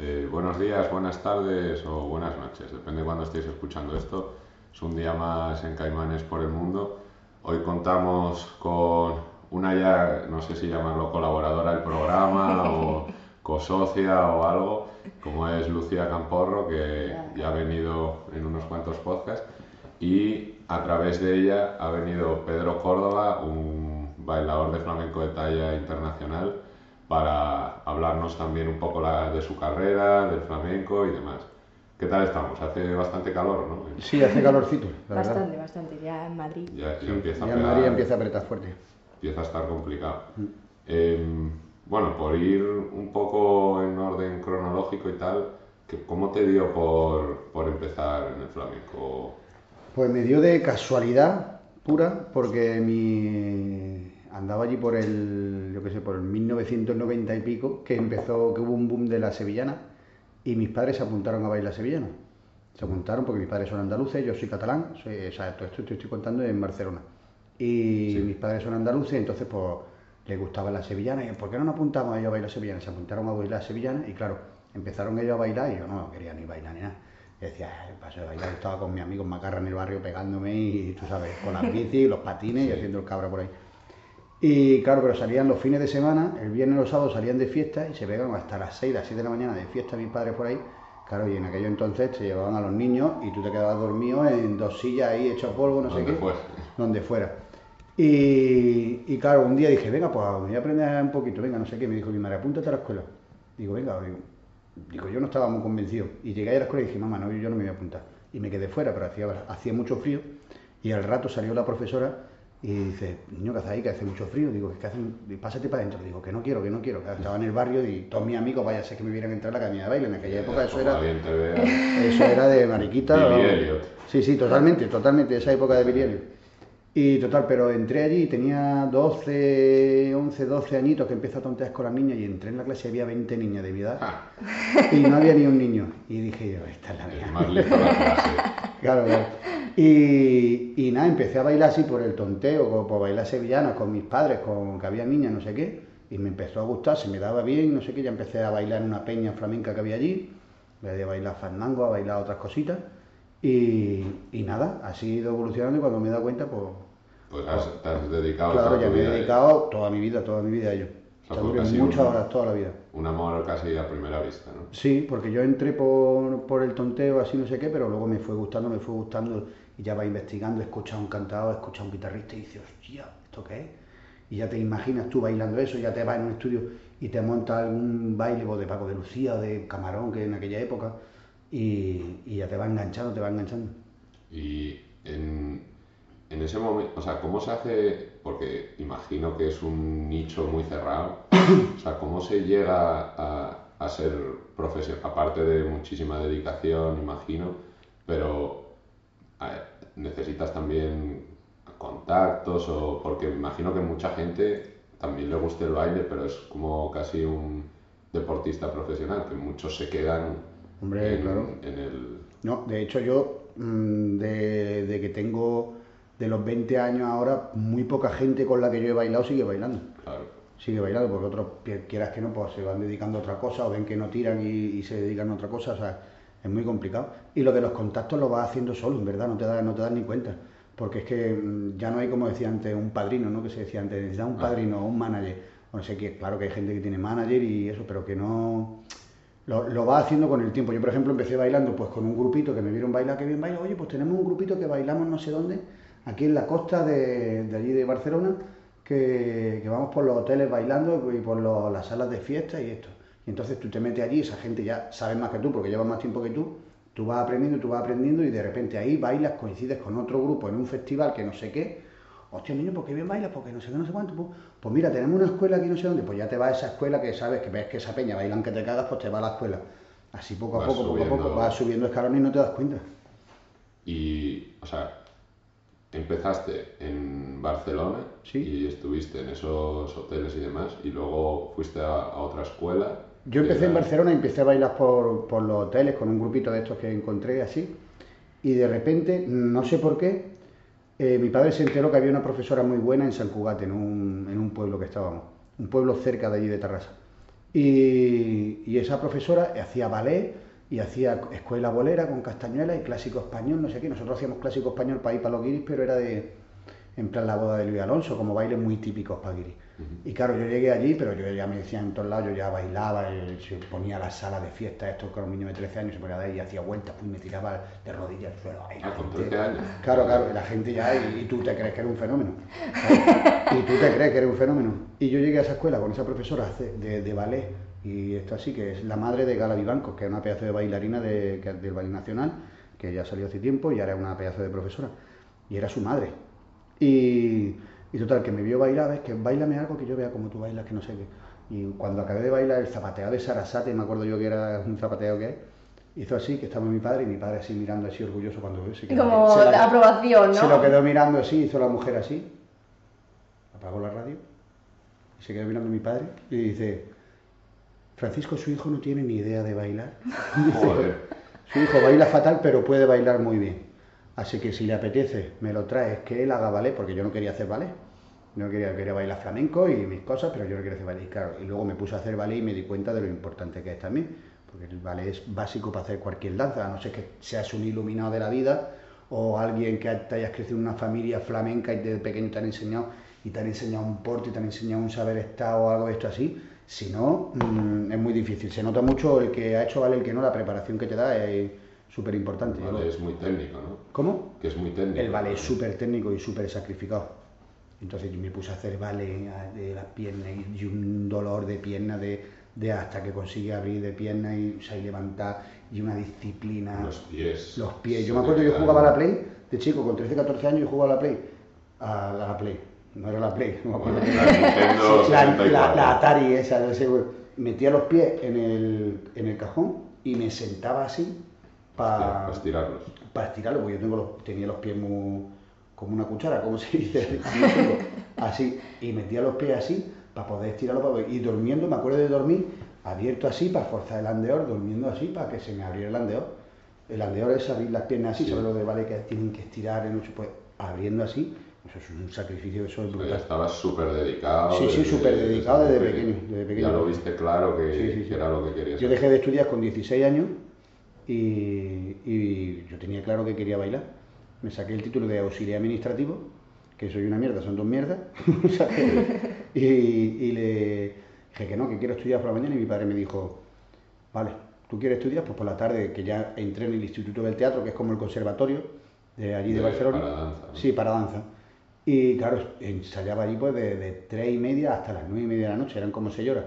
Eh, buenos días, buenas tardes o buenas noches, depende de cuando estéis escuchando esto. Es un día más en Caimanes por el mundo. Hoy contamos con una ya, no sé si llamarlo colaboradora del programa o cosocia o algo, como es Lucía Camporro, que ya ha venido en unos cuantos podcasts. Y a través de ella ha venido Pedro Córdoba, un bailador de flamenco de talla internacional para hablarnos también un poco la, de su carrera, del flamenco y demás. ¿Qué tal estamos? Hace bastante calor, ¿no? Sí, hace calorcito, la verdad. Bastante, bastante, ya en Madrid. Ya, ya Sí, empieza, a ya en pegar- Madrid empieza a apretar fuerte. empieza a estar complicado. Eh, bueno, por ir un poco en orden cronológico y tal, ¿cómo te dio por, por empezar en el flamenco? Pues me dio de casualidad pura, porque mi andaba allí por el, yo qué sé, por el 1990 y pico, que empezó, que hubo un boom de la sevillana, y mis padres se apuntaron a bailar sevillana. Se apuntaron porque mis padres son andaluces, yo soy catalán, soy, o sea, todo esto te estoy contando en Barcelona. Y Sí. mis padres son andaluces, entonces pues les gustaba la sevillana, y ¿por qué no nos apuntamos ellos a bailar sevillana? Se apuntaron a bailar sevillana, y claro, empezaron ellos a bailar, y yo no quería ni bailar ni nada. Y decía, "Ay, paso de bailar, estaba con mis amigos macarra en el barrio pegándome, y tú sabes, con las bicis, los patines, y haciendo el cabra por ahí. Y claro, pero salían los fines de semana, el viernes y los sábados salían de fiesta y se pegaban hasta las 6, las 7 de la mañana de fiesta mis padres por ahí. Claro, y en aquello entonces te llevaban a los niños y tú te quedabas dormido en dos sillas ahí hecho polvo, no sé qué. fuera. Donde fuera. Y, y claro, un día dije, venga, pues me voy a aprender un poquito, venga, no sé qué. Me dijo mi madre, apúntate a la escuela. Digo, venga, digo, digo, yo no estaba muy convencido. Y llegué a la escuela y dije, mamá, no, yo no me voy a apuntar. Y me quedé fuera, pero hacía, hacía mucho frío. Y al rato salió la profesora y dice, niño, ¿qué haces ahí? Que hace mucho frío. Digo, ¿qué hacen? Y Pásate para adentro. Digo, que no quiero, que no quiero. Estaba en el barrio y todos mis amigos, vaya, sé que me vieran entrar a la academia de baile. En aquella época eso era, eso era de mariquita. Sí, sí, totalmente, totalmente, esa época de Billy. Y total, pero entré allí, tenía 12, 11, 12 añitos que empecé a tontear con las niñas y entré en la clase y había 20 niñas de mi edad Ah, y no había ni un niño. Y dije yo, esta es la es mía. más lista la clase. Claro, claro. Y, y nada, empecé a bailar así por el tonteo, por, por bailar sevillana con mis padres, con que había niñas, no sé qué, y me empezó a gustar, se me daba bien, no sé qué, ya empecé a bailar en una peña flamenca que había allí, de bailar fandango, a bailar otras cositas, y, y nada, así he ido evolucionando y cuando me he dado cuenta, pues Pues has- te has dedicado claro, ya me he a dedicado toda mi vida, toda mi vida a ello. O sea, O sea, fue duré casi muchas un- horas, toda la vida. Un amor casi a primera vista, ¿no? Sí, porque yo entré por, por el tonteo, así no sé qué, pero luego me fue gustando, me fue gustando, y ya vas investigando, escuchas a un cantador, escuchas a un guitarrista y dices, hostia, ¿esto qué es? Y ya te imaginas tú bailando eso, ya te vas en un estudio y te montas algún baile o de Paco de Lucía o de Camarón, que en aquella época, y, y ya te va enganchando, te va enganchando. Y en, en ese momento, o sea, ¿cómo se hace? Porque imagino que es un nicho muy cerrado. O sea, ¿cómo se llega a, a ser profesional? Aparte de muchísima dedicación, imagino, pero ver, necesitas también contactos o porque me imagino que mucha gente también le gusta el baile, pero es como casi un deportista profesional, que muchos se quedan Hombre, en, claro. en el... No, de hecho yo, mm, de, de que tengo de los 20 años ahora, muy poca gente con la que yo he bailado sigue bailando. Claro, sigue bailando, porque otros, quieras que no, pues se van dedicando a otra cosa o ven que no tiran y, y se dedican a otra cosa, o sea, es muy complicado. Y lo de los contactos lo vas haciendo solo, en verdad, no te das, no te das ni cuenta. Porque es que mm, ya no hay, como decía antes, un padrino, ¿no? Que se decía antes, necesitas un padrino o un manager. O no sé qué, claro que hay gente que tiene manager y eso, pero que no... Lo, lo va haciendo con el tiempo. Yo, por ejemplo, empecé bailando pues con un grupito que me vieron bailar, que bien baila. Oye, pues tenemos un grupito que bailamos no sé dónde, aquí en la costa de, de allí de Barcelona, que, que vamos por los hoteles bailando y por los- las salas de fiesta y esto. Y entonces tú te metes allí, esa gente ya sabe más que tú, porque lleva más tiempo que tú, tú vas aprendiendo, tú vas aprendiendo y de repente ahí bailas, coincides con otro grupo en un festival que no sé qué, hostia, niño, ¿por qué bien bailas? Porque no sé qué, no sé cuánto. Pues, pues mira, tenemos una escuela aquí no sé dónde, pues ya te vas a esa escuela que sabes que ves que esa peña bailan que te cagas, pues te vas a la escuela. Así poco a Vas poco, poco a poco, vas subiendo escalones y no te das cuenta. Y, o sea, empezaste en Barcelona Sí. y estuviste en esos hoteles y demás, y luego fuiste a, a otra escuela. Yo empecé en era- Barcelona y empecé a bailar por, por los hoteles con un grupito de estos que encontré así. Y de repente, no sé por qué, eh, mi padre se enteró que había una profesora muy buena en San Cugate, en un, en un pueblo que estábamos, un pueblo cerca de allí de Tarrasa. Y, y esa profesora hacía ballet y hacía escuela bolera con castañuela y clásico español, no sé qué. Nosotros hacíamos clásico español para ir para los guiris, pero era de, en plan la boda de Luis Alonso, como bailes muy típicos para guiris. Y claro, yo llegué allí, pero yo ya me decían en todos lados, yo ya bailaba, eh, se ponía la sala de fiesta, esto con un niño de 13 años, se ponía ahí y hacía vueltas, pues me tiraba de rodillas al suelo. Ay, Ah, con gente- 13 años. Claro, claro, la gente ya, y, y tú te crees que eres un fenómeno. ¿sabes? Y tú te crees que eres un fenómeno. Y yo llegué a esa escuela con esa profesora de, de ballet, y esto así, que es la madre de Gala Vivancos, que es una pedazo de bailarina de, que- del Ballet Nacional, que ya salió hace tiempo y ahora es una pedazo de profesora. Y era su madre. Y, y total, que me vio bailar, ves que bailame algo que yo vea como tú bailas, que no sé qué. Y cuando acabé de bailar el zapateado de Sarasate, me acuerdo yo que era un zapateo que es, hizo así, que estaba mi padre y mi padre así mirando así orgulloso cuando quedó- Como se la- aprobación, ¿no? se lo quedó mirando así, hizo la mujer así, apagó la radio, y se quedó mirando mi padre y dice, Francisco, su hijo no tiene ni idea de bailar. Joder. Su hijo baila fatal, pero puede bailar muy bien. Así que si le apetece, me lo traes, que él haga ballet, porque yo no quería hacer ballet. No quería, quería bailar flamenco y mis cosas, pero yo no quería hacer ballet. Y claro, y luego me puse a hacer ballet y me di cuenta de lo importante que es también. Porque el ballet es básico para hacer cualquier danza, a no ser que seas un iluminado de la vida o alguien que te hayas crecido en una familia flamenca y desde pequeño te han enseñado y te han enseñado un porte y te han enseñado un saber estar o algo de esto así. Si no, mm, es muy difícil. Se nota mucho el que ha hecho ballet, el que no, la preparación que te da es súper importante. Vale, es muy técnico, ¿no? ¿Cómo? Que es muy técnico. El ballet es súper técnico y súper sacrificado. Entonces yo me puse a hacer ah, de las piernas y, un dolor de pierna de, de hasta que consigue abrir de pierna y, o sea, y levantar y una disciplina. Los pies. Los pies. Yo me acuerdo, yo quedan- jugaba a la Play de chico, con 13, 14 años, yo jugaba a la Play. A la Play. No era la Play, no me acuerdo. La Nintendo Sí, la, 64. la- la Atari esa, de seguro. Metía los pies en el, en el cajón y me sentaba así para para estirarlos. para estirarlo, porque yo tengo los- tenía los pies muy, como una cuchara, como se dice, así, y metía los pies así para poder estirarlo, para- y durmiendo, me acuerdo de dormir abierto así para forzar el andeor, durmiendo así para que se me abriera el andeor. El andeor es abrir las piernas así, Sí. sobre lo de vale que tienen que estirar, en, pues abriendo así, eso es un sacrificio, eso es brutal. estabas súper dedicado. Sí, sí, súper dedicado desde pequeño, desde pequeño. Ya lo viste claro que, Sí, sí, sí. que era lo que querías. Yo dejé de estudiar con 16 años y, y yo tenía claro que quería bailar. Me saqué el título de auxiliar administrativo, que soy una mierda, son dos mierdas. Y, y le dije que no, que quiero estudiar por la mañana y mi padre me dijo, vale, ¿tú quieres estudiar? Pues por la tarde, que ya entré en el Instituto del Teatro, que es como el conservatorio de allí de, De- Barcelona. para danza, ¿no? Sí, para danza. Y claro, ensayaba allí pues de, de tres y media hasta las nueve y media de la noche, eran como seis horas.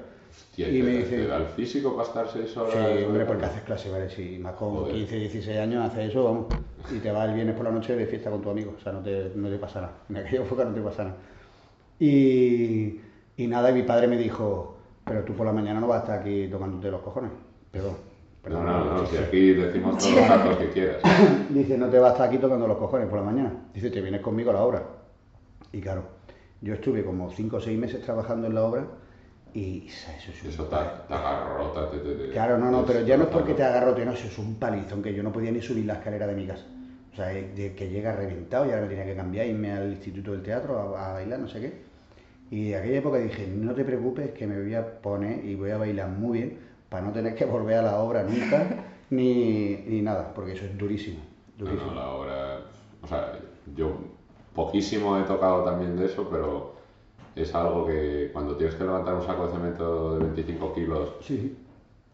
Y ¿te, me te dice, da el físico para estar seis horas? Sí, hombre, porque haces clase, ¿vale? Si más con Joder. 15, 16 años haces eso, vamos, y te vas el viernes por la noche de fiesta con tu amigo, o sea, no te, no te pasa nada. En aquella época no te pasa nada. Y, y nada, y mi padre me dijo, pero tú por la mañana no vas a estar aquí tocándote los cojones. Perdón. No, perdón. no, no, si aquí decimos todos los datos que quieras. Dice, no te vas a estar aquí tocando los cojones por la mañana. Dice, te vienes conmigo a la obra. Y claro, yo estuve como 5 o 6 meses trabajando en la obra y eso es un Eso te, te agarrota, te, te- te- Claro, no, no, pero ya no es porque te agarrote, no, eso es un palizón que yo no podía ni subir la escalera de mi casa. O sea, eh, de que llega reventado y ahora me tenía que cambiar, irme al Instituto del Teatro a, a bailar, no sé qué. Y de aquella época dije, no te preocupes que me voy a poner y voy a bailar muy bien para no tener que volver a la obra nunca, ni, ni nada, porque eso es durísimo, No, durísimo. no, la obra. O sea, yo poquísimo he tocado también de eso, pero es algo que cuando tienes que levantar un saco de cemento de 25 kilos, Sí,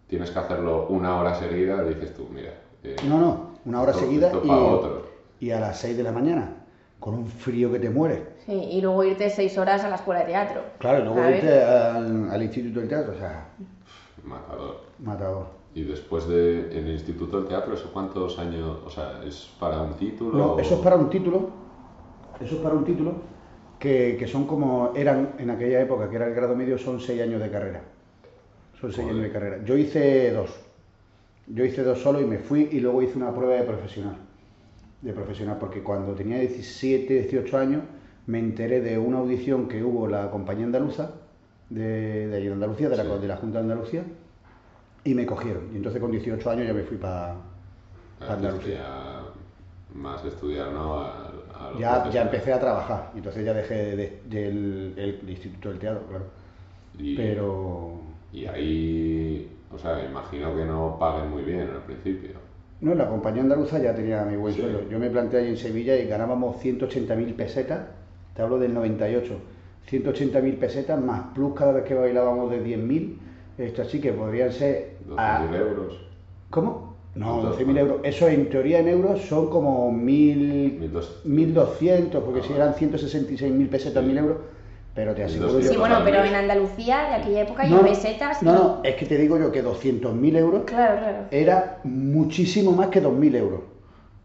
tienes que hacerlo una hora seguida, dices tú, mira. eh, no, no, una hora esto- seguida esto para otros. y, y a las 6 de la mañana, con un frío que te mueres. Sí, y luego irte seis horas a la escuela de teatro. Claro, y luego ¿sabes? irte al, al Instituto del Teatro, o sea, Matador. matador. Y después de en el Instituto del Teatro, ¿eso cuántos años? O sea, ¿es para un título? No, o- eso es para un título. Eso es para un título. que, que son como eran en aquella época, que era el grado medio, son seis años de carrera. Son seis Joder. años de carrera. Yo hice dos. Yo hice dos solo y me fui y luego hice una prueba de profesional. De profesional, porque cuando tenía 17, 18 años me enteré de una audición que hubo la compañía andaluza, de, de allí de Andalucía, de la, Sí. de la Junta de Andalucía, y me cogieron. Y entonces con 18 años ya me fui para Antes Andalucía. ya más estudiar, ¿no? A, Ya, ya empecé a trabajar, entonces ya dejé de- el Instituto del Teatro, claro. Y, Pero y ahí, o sea, imagino que no paguen muy bien al principio. no, la compañía andaluza ya tenía mi buen Sí. sueldo. Yo me planteé ahí en Sevilla y ganábamos 180.000 pesetas, te hablo del 98, 180.000 pesetas más plus cada vez que bailábamos de 10.000, esto así que podrían ser... 12.000 a- euros, ¿Cómo? No, Entonces, 12.000 euros. Eso en teoría en euros son como 1.000... 1.200. 1.200, porque Ah, si eran 166.000 pesetas, Sí. 1.000 euros, pero te aseguro 1.200. yo... Sí, bueno, pero en Andalucía de aquella época y No, pesetas. No, y- no, es que te digo yo que 200.000 euros Claro, claro. era muchísimo más que 2.000 euros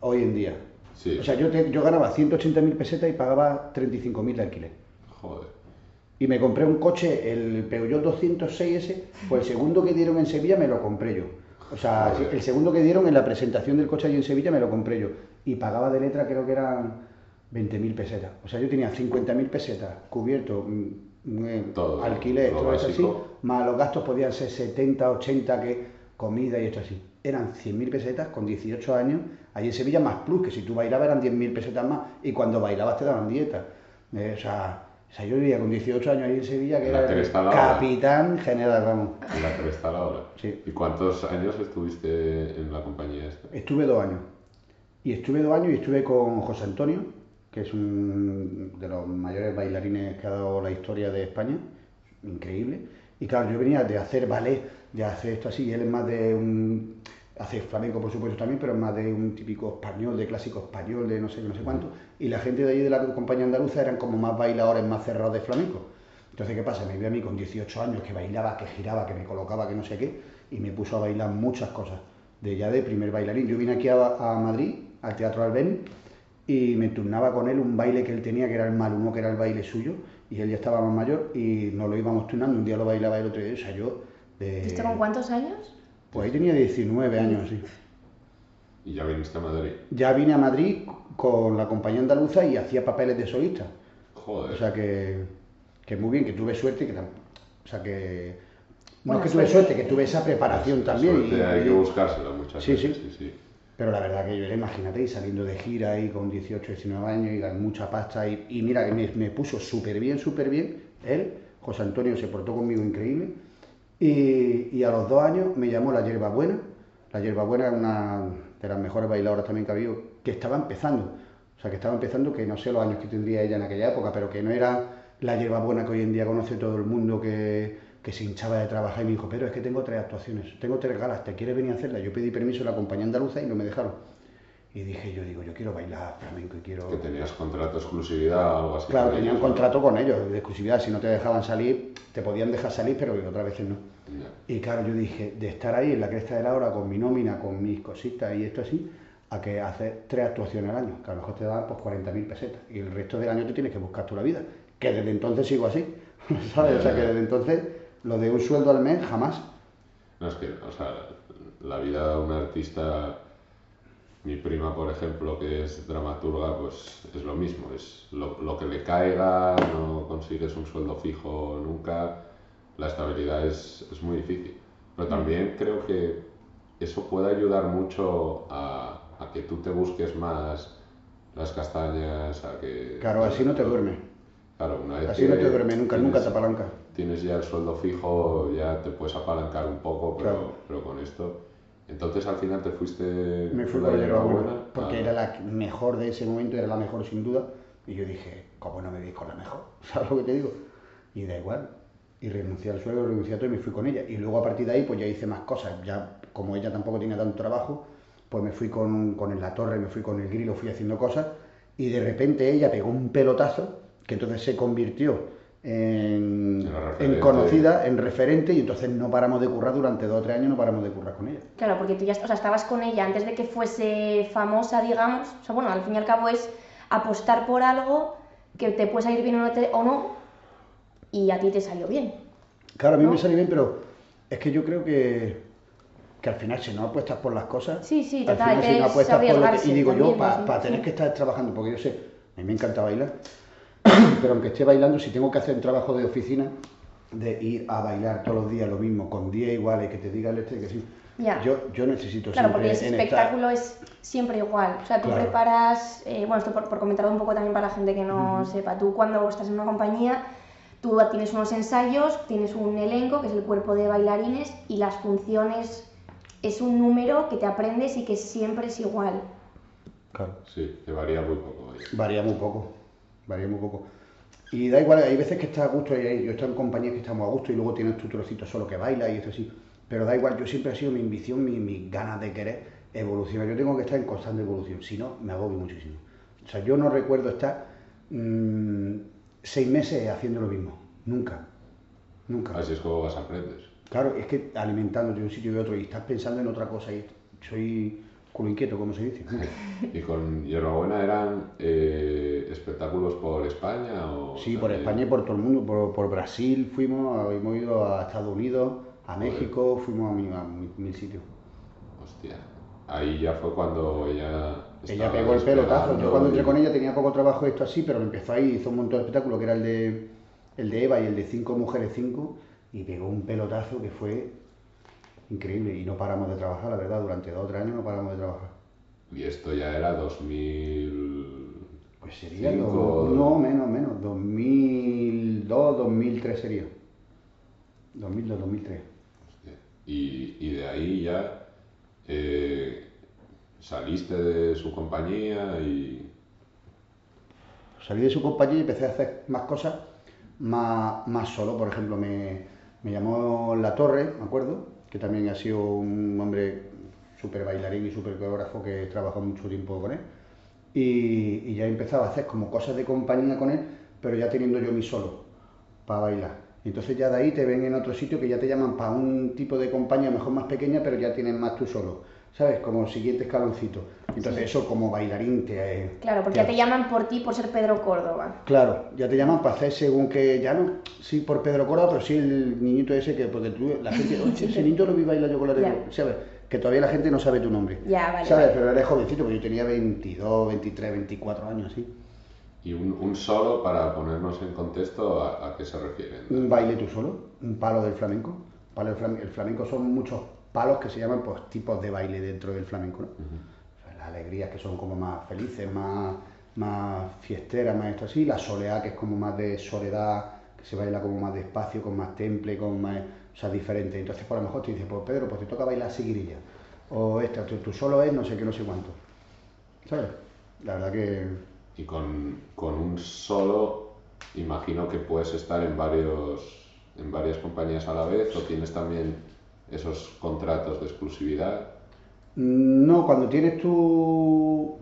hoy en día. Sí. O sea, yo, te- yo ganaba 180.000 pesetas y pagaba 35.000 de alquiler. Joder. Y me compré un coche, el Peugeot 206S, pues el segundo que dieron en Sevilla me lo compré yo. O sea, el segundo que dieron en la presentación del coche allí en Sevilla me lo compré yo. Y pagaba de letra creo que eran 20.000 pesetas. O sea, yo tenía 50.000 pesetas cubierto, mm, mm, eh, Todo, alquiler, todo eso así, más los gastos podían ser 70, 80, que comida y esto así. Eran 100.000 pesetas con 18 años, allí en Sevilla más plus, que si tú bailabas eran 10.000 pesetas más, y cuando bailabas te daban dieta. Eh, o, sea, o sea, yo vivía con 18 años ahí en Sevilla, que La era el la hora. capitán general, vamos. En la que está la hora. Sí. ¿Y cuántos años estuviste en la compañía esta? Estuve dos años. Y estuve dos años y estuve con José Antonio, que es un de los mayores bailarines que ha dado la historia de España. Increíble. Y claro, yo venía de hacer ballet, de hacer esto así, y él es más de un... Hace flamenco, por supuesto, también, pero más de un típico español, de clásico español, de no sé no sé cuánto. Y la gente de allí de la compañía andaluza eran como más bailadores, más cerrados de flamenco. Entonces, ¿qué pasa? Me vio a mí con 18 años que bailaba, que giraba, que me colocaba, que no sé qué, y me puso a bailar muchas cosas. De ya de primer bailarín. Yo vine aquí a, Madrid, al Teatro Albeni, y me turnaba con él un baile que él tenía, que era el malumo, que era el baile suyo, y él ya estaba más mayor, y nos lo íbamos turnando. Un día lo bailaba el otro día, o sea, yo. De... ¿Esto con cuántos años? Pues ahí tenía 19 años, sí. Y ya viniste a Madrid. Ya vine a Madrid con la compañía andaluza y hacía papeles de solista. Joder. O sea que, que muy bien, que tuve suerte, que o sea que no es que tuve suerte. suerte, que tuve esa preparación La también. suerte y- hay que buscársela muchas Sí, veces. sí. Sí, sí. pero la verdad que yo era, imagínate, y saliendo de gira ahí con 18, 19 años y gané mucha pasta y, y mira, que me, me puso súper bien, súper bien. Él, José Antonio, se portó conmigo increíble. Y, a los dos años me llamó la Yerba Buena. La Yerba Buena es una de las mejores bailadoras también que ha habido, que estaba empezando. O sea, que estaba empezando, que no sé los años que tendría ella en aquella época, pero que no era la Yerba Buena que hoy en día conoce todo el mundo, que, que se hinchaba de trabajar y me dijo, pero es que tengo tres actuaciones, tengo tres galas, ¿te quieres venir a hacerlas? Yo pedí permiso a la compañía andaluza y no me dejaron. Y dije, yo digo, yo quiero bailar flamenco y quiero... Que tenías contrato de exclusividad o algo así. Claro, tenía un contrato con ellos de exclusividad, si no te dejaban salir, te podían dejar salir, pero otras veces no. Ya. Y claro, yo dije, de estar ahí en la cresta de la hora con mi nómina, con mis cositas y esto así, a que hacer tres actuaciones al año, que a lo mejor te daban pues 40.000 pesetas. Y el resto del año te tienes que buscar tú la vida. Que desde entonces sigo así, ¿sabes? O sea, que desde entonces lo de un sueldo al mes, jamás. No, es que, o sea, la vida de un artista, mi prima, por ejemplo, que es dramaturga, pues es lo mismo, es lo, lo que le caiga, no consigues un sueldo fijo nunca, la estabilidad es, es muy difícil. Pero también creo que eso puede ayudar mucho a, a que tú te busques más las castañas, a que... Claro, así no te duermes. Claro, una vez Así que no te duermes nunca, nunca te tienes- apalancas. tienes ya el sueldo fijo, ya te puedes apalancar un poco, pero, Claro. pero con esto. Entonces al final te fuiste. Me fui con la hierba buena, hierbabuena porque era la mejor de ese momento, era la mejor sin duda. Y yo dije, ¿cómo no me voy con la mejor? ¿Sabes lo que te digo? Y da igual. Y renuncié al sueldo, renuncié a todo y me fui con ella. Y luego a partir de ahí, pues ya hice más cosas. Ya, como ella tampoco tenía tanto trabajo, pues me fui con, con el La Torre, me fui con el Grilo, fui haciendo cosas. Y de repente ella pegó un pelotazo, que entonentonces se convirtió en, conocida, en referente, y entonces no paramos de currar durante dos o tres años, no paramos de currar con ella. Claro, porque tú ya o sea, estabas con ella antes de que fuese famosa, digamos. O sea, bueno, al fin y al cabo es apostar por algo que te puede salir bien o no, te- o no, y a ti te salió bien. Claro, a mí ¿No? me sale bien, pero es que yo creo que, que al final si no apuestas por las cosas, Sí, sí, al total, final que si no es apuestas por lo que, y digo yo, para tener sí. que estar trabajando, porque yo sé, a mí me encanta bailar, pero aunque esté bailando, si tengo que hacer un trabajo de oficina, de ir a bailar todos los días lo mismo, con 10 iguales, que te diga el este, que sí, Ya. yo, yo necesito Claro, siempre porque ese en estar- espectáculo es siempre igual. O sea, tú Claro. preparas, eh, bueno, esto por, por comentarlo un poco también para la gente que no sepa, tú cuando estás en una compañía, tú tienes unos ensayos, tienes un elenco, que es el cuerpo de bailarines, y las funciones es un número que te aprendes y que siempre es igual. Claro. Sí, que varía muy poco. Varía muy poco, varía muy poco. Y da igual, hay veces que estás a gusto, yo estoy en compañías que estamos a gusto y luego tienes tu trocito solo que baila y eso sí. Pero da igual, yo siempre ha sido mi ambición, mi, mis ganas de querer evolucionar. Yo tengo que estar en constante evolución, si no, me agobio muchísimo. O sea, yo no recuerdo estar mm, seis meses haciendo lo mismo, nunca, nunca. Así es como vas a aprender. Claro, es que alimentándote de un sitio y de otro y estás pensando en otra cosa y soy culo inquieto, como se dice. ¿Y con Hierbabuena eran eh, espectáculos por España? O, Sí, por España y por todo el mundo. Por, por Brasil fuimos, hemos ido a Estados Unidos, a México, fuimos a, mil, a mil- mil sitios. Hostia. Ahí ya fue cuando ella. Ella pegó el pelotazo. Yo cuando entré con ella tenía poco trabajo esto así, pero empezó ahí, hizo un montón de espectáculos, que era el de, el de Eva y el de Cinco Mujeres Cinco, y pegó un pelotazo que fue increíble. Y no paramos de trabajar, la verdad, durante dos o tres años no paramos de trabajar. Y esto ya era 2000. Pues sería, dos- no, menos, menos, 2002, 2003 sería. 2002, 2003. Hostia. Y, y de ahí ya eh, saliste de su compañía y. Salí de su compañía y empecé a hacer más cosas más, más solo. Por ejemplo, me, me llamó La Torre, me acuerdo, que también ha sido un hombre súper bailarín y súper coreógrafo que he trabajado mucho tiempo con él. Y, y ya empezaba a hacer como cosas de compañía con él, pero ya teniendo yo mi solo para bailar. Entonces ya de ahí te ven en otro sitio que ya te llaman para un tipo de compañía mejor más pequeña, pero ya tienes más tú solo, ¿sabes? Como siguiente escaloncito. Entonces eso como bailarín te... eh, Claro, porque ya te llaman por ti por ser Pedro Córdoba. Claro, ya te llaman para hacer según que, ya no, sí por Pedro Córdoba, pero sí el niñito ese que, porque tú, la gente, oye, ese niño lo vi bailar yo con la Ya. regla", ¿sabes? Que todavía la gente no sabe tu nombre. Ya, vale, ¿Sabes? vale. Pero eres jovencito, porque yo tenía 22, 23, 24 años, así. Y un, un solo, para ponernos en contexto, ¿a, a qué se refieren? Un baile tú solo, un palo del flamenco. Palo del flamenco. El flamenco son muchos palos que se llaman pues tipos de baile dentro del flamenco, ¿no? O sea, las alegrías que son como más felices, más, más fiesteras, más esto así. La soleá que es como más de soledad, que se baila como más despacio, con más temple, con más... O sea, diferente. Entonces, por lo mejor te dice, pues Pedro, pues te toca bailar seguirilla. O esta, tú, tú solo es no sé qué, no sé cuánto. ¿Sabes? La verdad que... Y con, con un solo, imagino que puedes estar en, varios, en varias compañías a la vez o tienes también esos contratos de exclusividad. No, cuando tienes tu.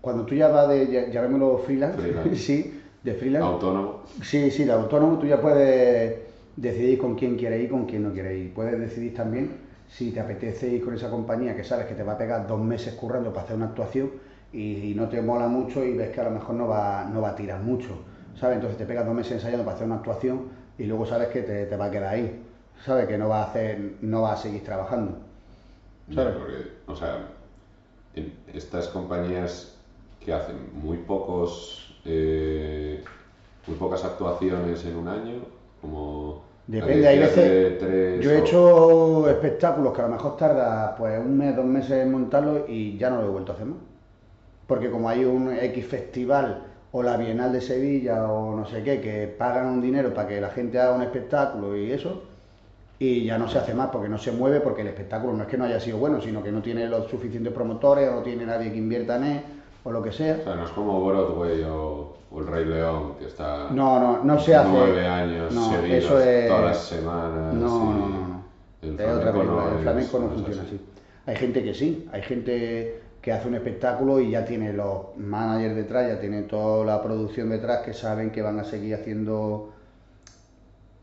Cuando tú ya vas de. llamémoslo freelance. Freelance. sí, de freelance. Autónomo. Sí, sí, de autónomo, tú ya puedes decidir con quién quieres ir y con quién no quieres ir. Puedes decidir también si te apetece ir con esa compañía que sabes que te va a pegar dos meses currando para hacer una actuación y, y no te mola mucho y ves que a lo mejor no va, no va a tirar mucho, ¿sabes? Entonces te pegas dos meses ensayando para hacer una actuación y luego sabes que te, te va a quedar ahí, ¿sabes? Que no va a hacer, no va a seguir trabajando. ¿Sabes? Porque, o sea, en estas compañías que hacen muy pocos eh, muy pocas actuaciones en un año, como Depende, hay veces. de Yo he hecho espectáculos que a lo mejor tarda pues un mes, dos meses en montarlos y ya no lo he vuelto a hacer más. Porque como hay un X festival o la Bienal de Sevilla o no sé qué, que pagan un dinero para que la gente haga un espectáculo y eso, y ya no se hace más porque no se mueve, porque el espectáculo no es que no haya sido bueno, sino que no tiene los suficientes promotores o no tiene nadie que invierta en él o lo que sea. O sea, no es como Broadway o, o El Rey León, que está No, no, no se hace. nueve años No, seguidos, eso es- todas las semanas. No, no, no, no. El Es otra flamenco película, no el flamenco no funciona así. Hay gente que sí, hay gente que hace un espectáculo y ya tiene los managers detrás, ya tiene toda la producción detrás que saben que van a seguir haciendo,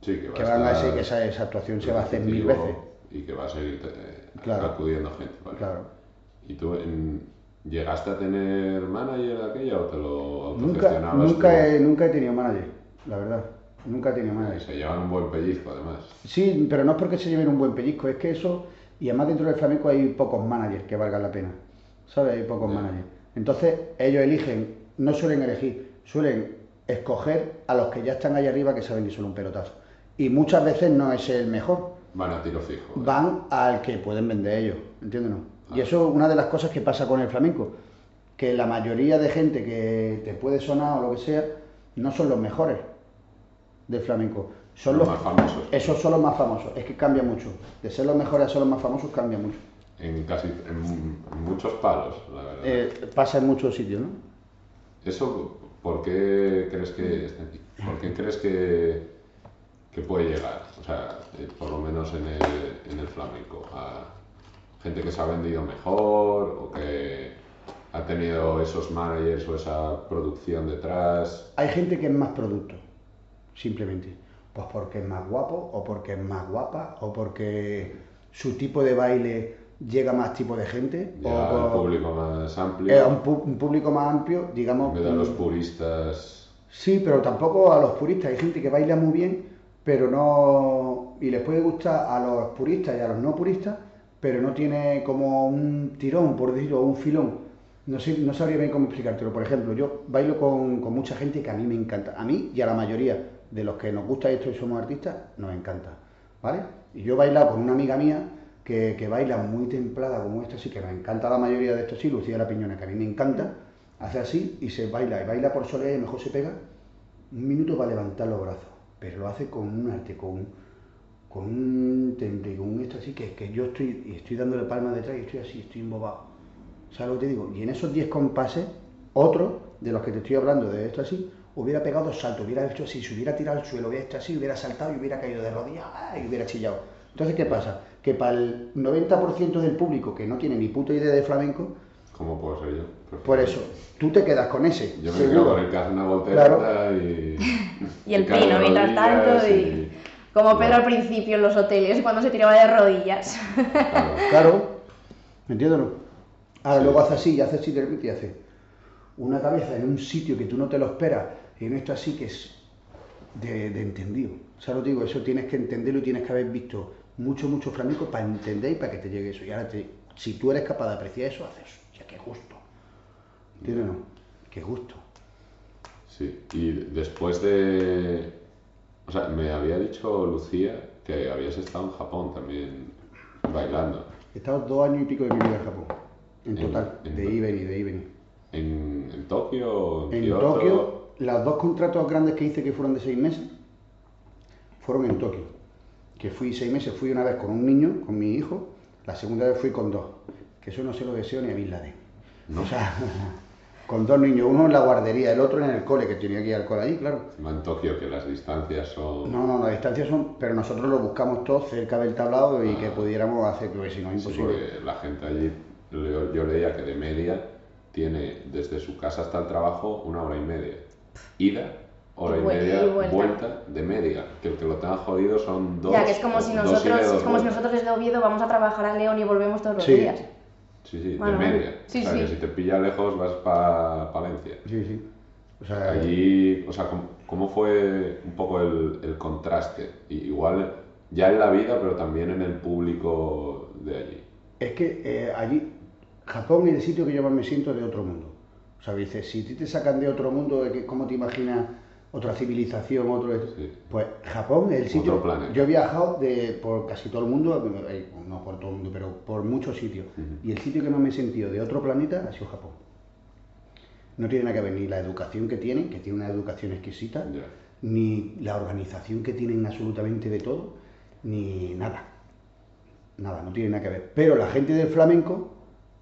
Sí, que, va que a estar que esa, esa actuación se va a hacer mil veces. Y que va a seguir eh, Claro. acudiendo gente. ¿vale? Claro. Y tú en, ¿Llegaste a tener manager aquella o te lo Nunca, autogestionabas nunca, he, nunca he tenido manager, la verdad. Nunca he tenido Y manager. Se llevan un buen pellizco, además. Sí, pero no es porque se lleven un buen pellizco, es que eso, y además dentro del flamenco hay pocos managers que valgan la pena, ¿sabes? Hay pocos managers. Entonces ellos eligen, no suelen elegir, suelen escoger a los que ya están ahí arriba que saben que son un pelotazo. Y muchas veces no es el mejor, Van a tiro fijo. ¿eh? van al que pueden vender ellos, ¿entiendes? no? Y Ah. eso es una de las cosas que pasa con el flamenco, que la mayoría de gente que te puede sonar o lo que sea, no son los mejores del flamenco. Son Los los, más famosos. Esos son los más famosos, es que cambia mucho. De ser los mejores a ser los más famosos cambia mucho. En casi en, en muchos palos, la verdad. Eh, pasa en muchos sitios, ¿no? ¿Eso por qué crees que, por qué crees que, que puede llegar? O sea, eh, por lo menos en el, en el flamenco. A gente que se ha vendido mejor o que ha tenido esos managers o esa producción detrás. Hay gente que es más producto, simplemente. Pues porque es más guapo, o porque es más guapa, o porque su tipo de baile llega a más tipo de gente. Llega o por- público más amplio. eh, un, pu- un público más amplio, en digamos. vez de a los mm, puristas. Sí, pero tampoco a los puristas. Hay gente que baila muy bien, pero no. Y les puede gustar a los puristas y a los no puristas, pero no tiene como un tirón, por decirlo, un filón. No, sé, no sabría bien cómo explicártelo. Por ejemplo, yo bailo con, con mucha gente que a mí me encanta. A mí y a la mayoría de los que nos gusta esto y somos artistas, nos encanta. ¿Vale? Y yo he bailado con una amiga mía que, que baila muy templada como esta, así que nos encanta la mayoría de estos, sí, Lucía La Piñona, que a mí me encanta, hace así y se baila, y baila por soledad y mejor se pega un minuto para levantar los brazos, pero lo hace con un arte, con un, con un con un esto así, que, que yo estoy, y estoy dándole palmas detrás y estoy así, estoy embobado. ¿Sabes lo que te digo? Y en esos 10 compases, otro de los que te estoy hablando de esto así, hubiera pegado dos saltos, hubiera hecho así, se hubiera tirado al suelo, hubiera hecho así, hubiera saltado y hubiera caído de rodillas ¡ah! y hubiera chillado. Entonces, ¿qué pasa? Que para el 90% del público que no tiene ni puta idea de flamenco, ¿Cómo puedo ser yo? por eso, tú te quedas con ese. Yo me seguro. quedo con el que hace una voltereta Claro. y. Y el pino, mientras tanto, y como Pedro al principio en los hoteles, cuando se tiraba de rodillas. Claro. Claro, ¿me entiendes? o no? Ahora Sí. luego hace así, y hace así, y hace una cabeza en un sitio que tú no te lo esperas, y en esto así que es de, de entendido. O sea, lo digo, eso tienes que entenderlo y tienes que haber visto mucho, mucho flamenco para entender y para que te llegue eso. Y ahora, te- si tú eres capaz de apreciar eso, haces, gusto. ¿Entiendes? o No? Qué gusto. Sí, y después de. O sea, me había dicho Lucía que habías estado en Japón también bailando. He estado dos años y pico de mi vida en Japón, en En- total, en- de ida y de venir. ¿En, en Tokio? ¿En? Tokio, los dos contratos grandes que hice que fueron de seis meses, fueron en Tokio. Que fui seis meses, fui una vez con un niño, con mi hijo, la segunda vez fui con dos. Que eso no se lo deseo ni a Bin Laden. No. O sea, con dos niños, uno en la guardería, el otro en el cole, que tenía que ir al cole allí, claro. En Tokio, que las distancias son. No, no, las distancias son, pero nosotros lo buscamos todos cerca del tablado y que pudiéramos hacer, porque si no es Sí, imposible. porque la gente allí, yo, yo leía que de media tiene desde su casa hasta el trabajo una hora y media. Ida, hora Y media, y vuelta. de media. Que el que lo tenga jodido son dos. ya, que es como si nosotros, dos es como si nosotros desde Oviedo vamos a trabajar a León y volvemos todos los Sí. días. Sí, sí, Bueno, de media. Sí, o sea, sí. que si te pilla lejos vas para Palencia. Sí, sí. O sea, Allí, o sea, ¿cómo, cómo fue un poco el, el contraste? Y Igual ya en la vida, pero también en el público de allí. Es que eh, allí, Japón es el sitio que yo más me siento de otro mundo. O sea, dices, si te sacan de otro mundo, ¿de qué- ¿cómo te imaginas otra civilización, otro? Sí. Pues Japón es el sitio. Otro planeta. Yo he viajado de, por casi todo el mundo, eh, no por todo el mundo, pero por muchos sitios. Y el sitio que más me he sentido de otro planeta ha sido Japón. No tiene nada que ver ni la educación que tienen, que tiene una educación exquisita, ni la organización que tienen absolutamente de todo, ni nada. Nada, no tiene nada que ver. Pero la gente del flamenco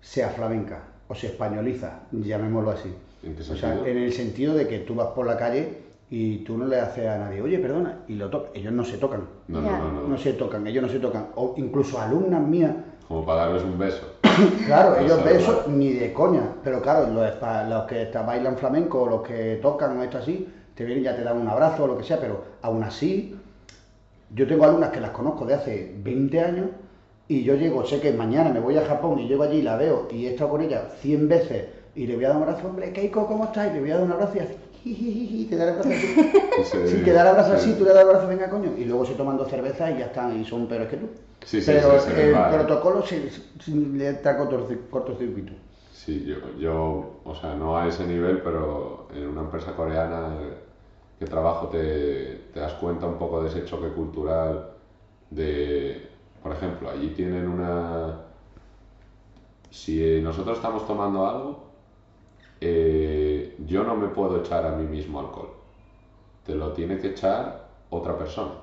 se aflamenca o se españoliza, llamémoslo así. ¿En qué O sea, en el sentido de que tú vas por la calle y tú no le haces a nadie, oye, perdona, y lo tocan. Ellos no se tocan. No, no, no, no. No se tocan, ellos no se tocan. O incluso alumnas mías Como para darles un beso. Claro, No ellos nada. ni de coña, pero claro, los, que bailan flamenco o los que tocan o esto así, te vienen y ya te dan un abrazo o lo que sea, pero aún así, yo tengo alumnas que las conozco de hace 20 años y yo llego, sé que mañana me voy a Japón y llego allí y la veo y he estado con ella 100 veces y le voy a dar un abrazo, hombre, Keiko, ¿cómo estás? Y le voy a dar un abrazo y así, jijijiji, te da el abrazo así. Sí, Si te da el abrazo sí. así, tú le das el abrazo, venga, coño. Y luego se toman dos cervezas y ya están, y son peores que tú. Sí, sí, Pero sí, el protocolo se, se- le cortocir- cortocircuito. Sí, yo, yo, o sea, no a ese nivel, pero en una empresa coreana que trabajo te, te das cuenta un poco de ese choque cultural de, por ejemplo, allí tienen una... Si nosotros estamos tomando algo, eh, yo no me puedo echar a mí mismo alcohol. Te lo tiene que echar otra persona.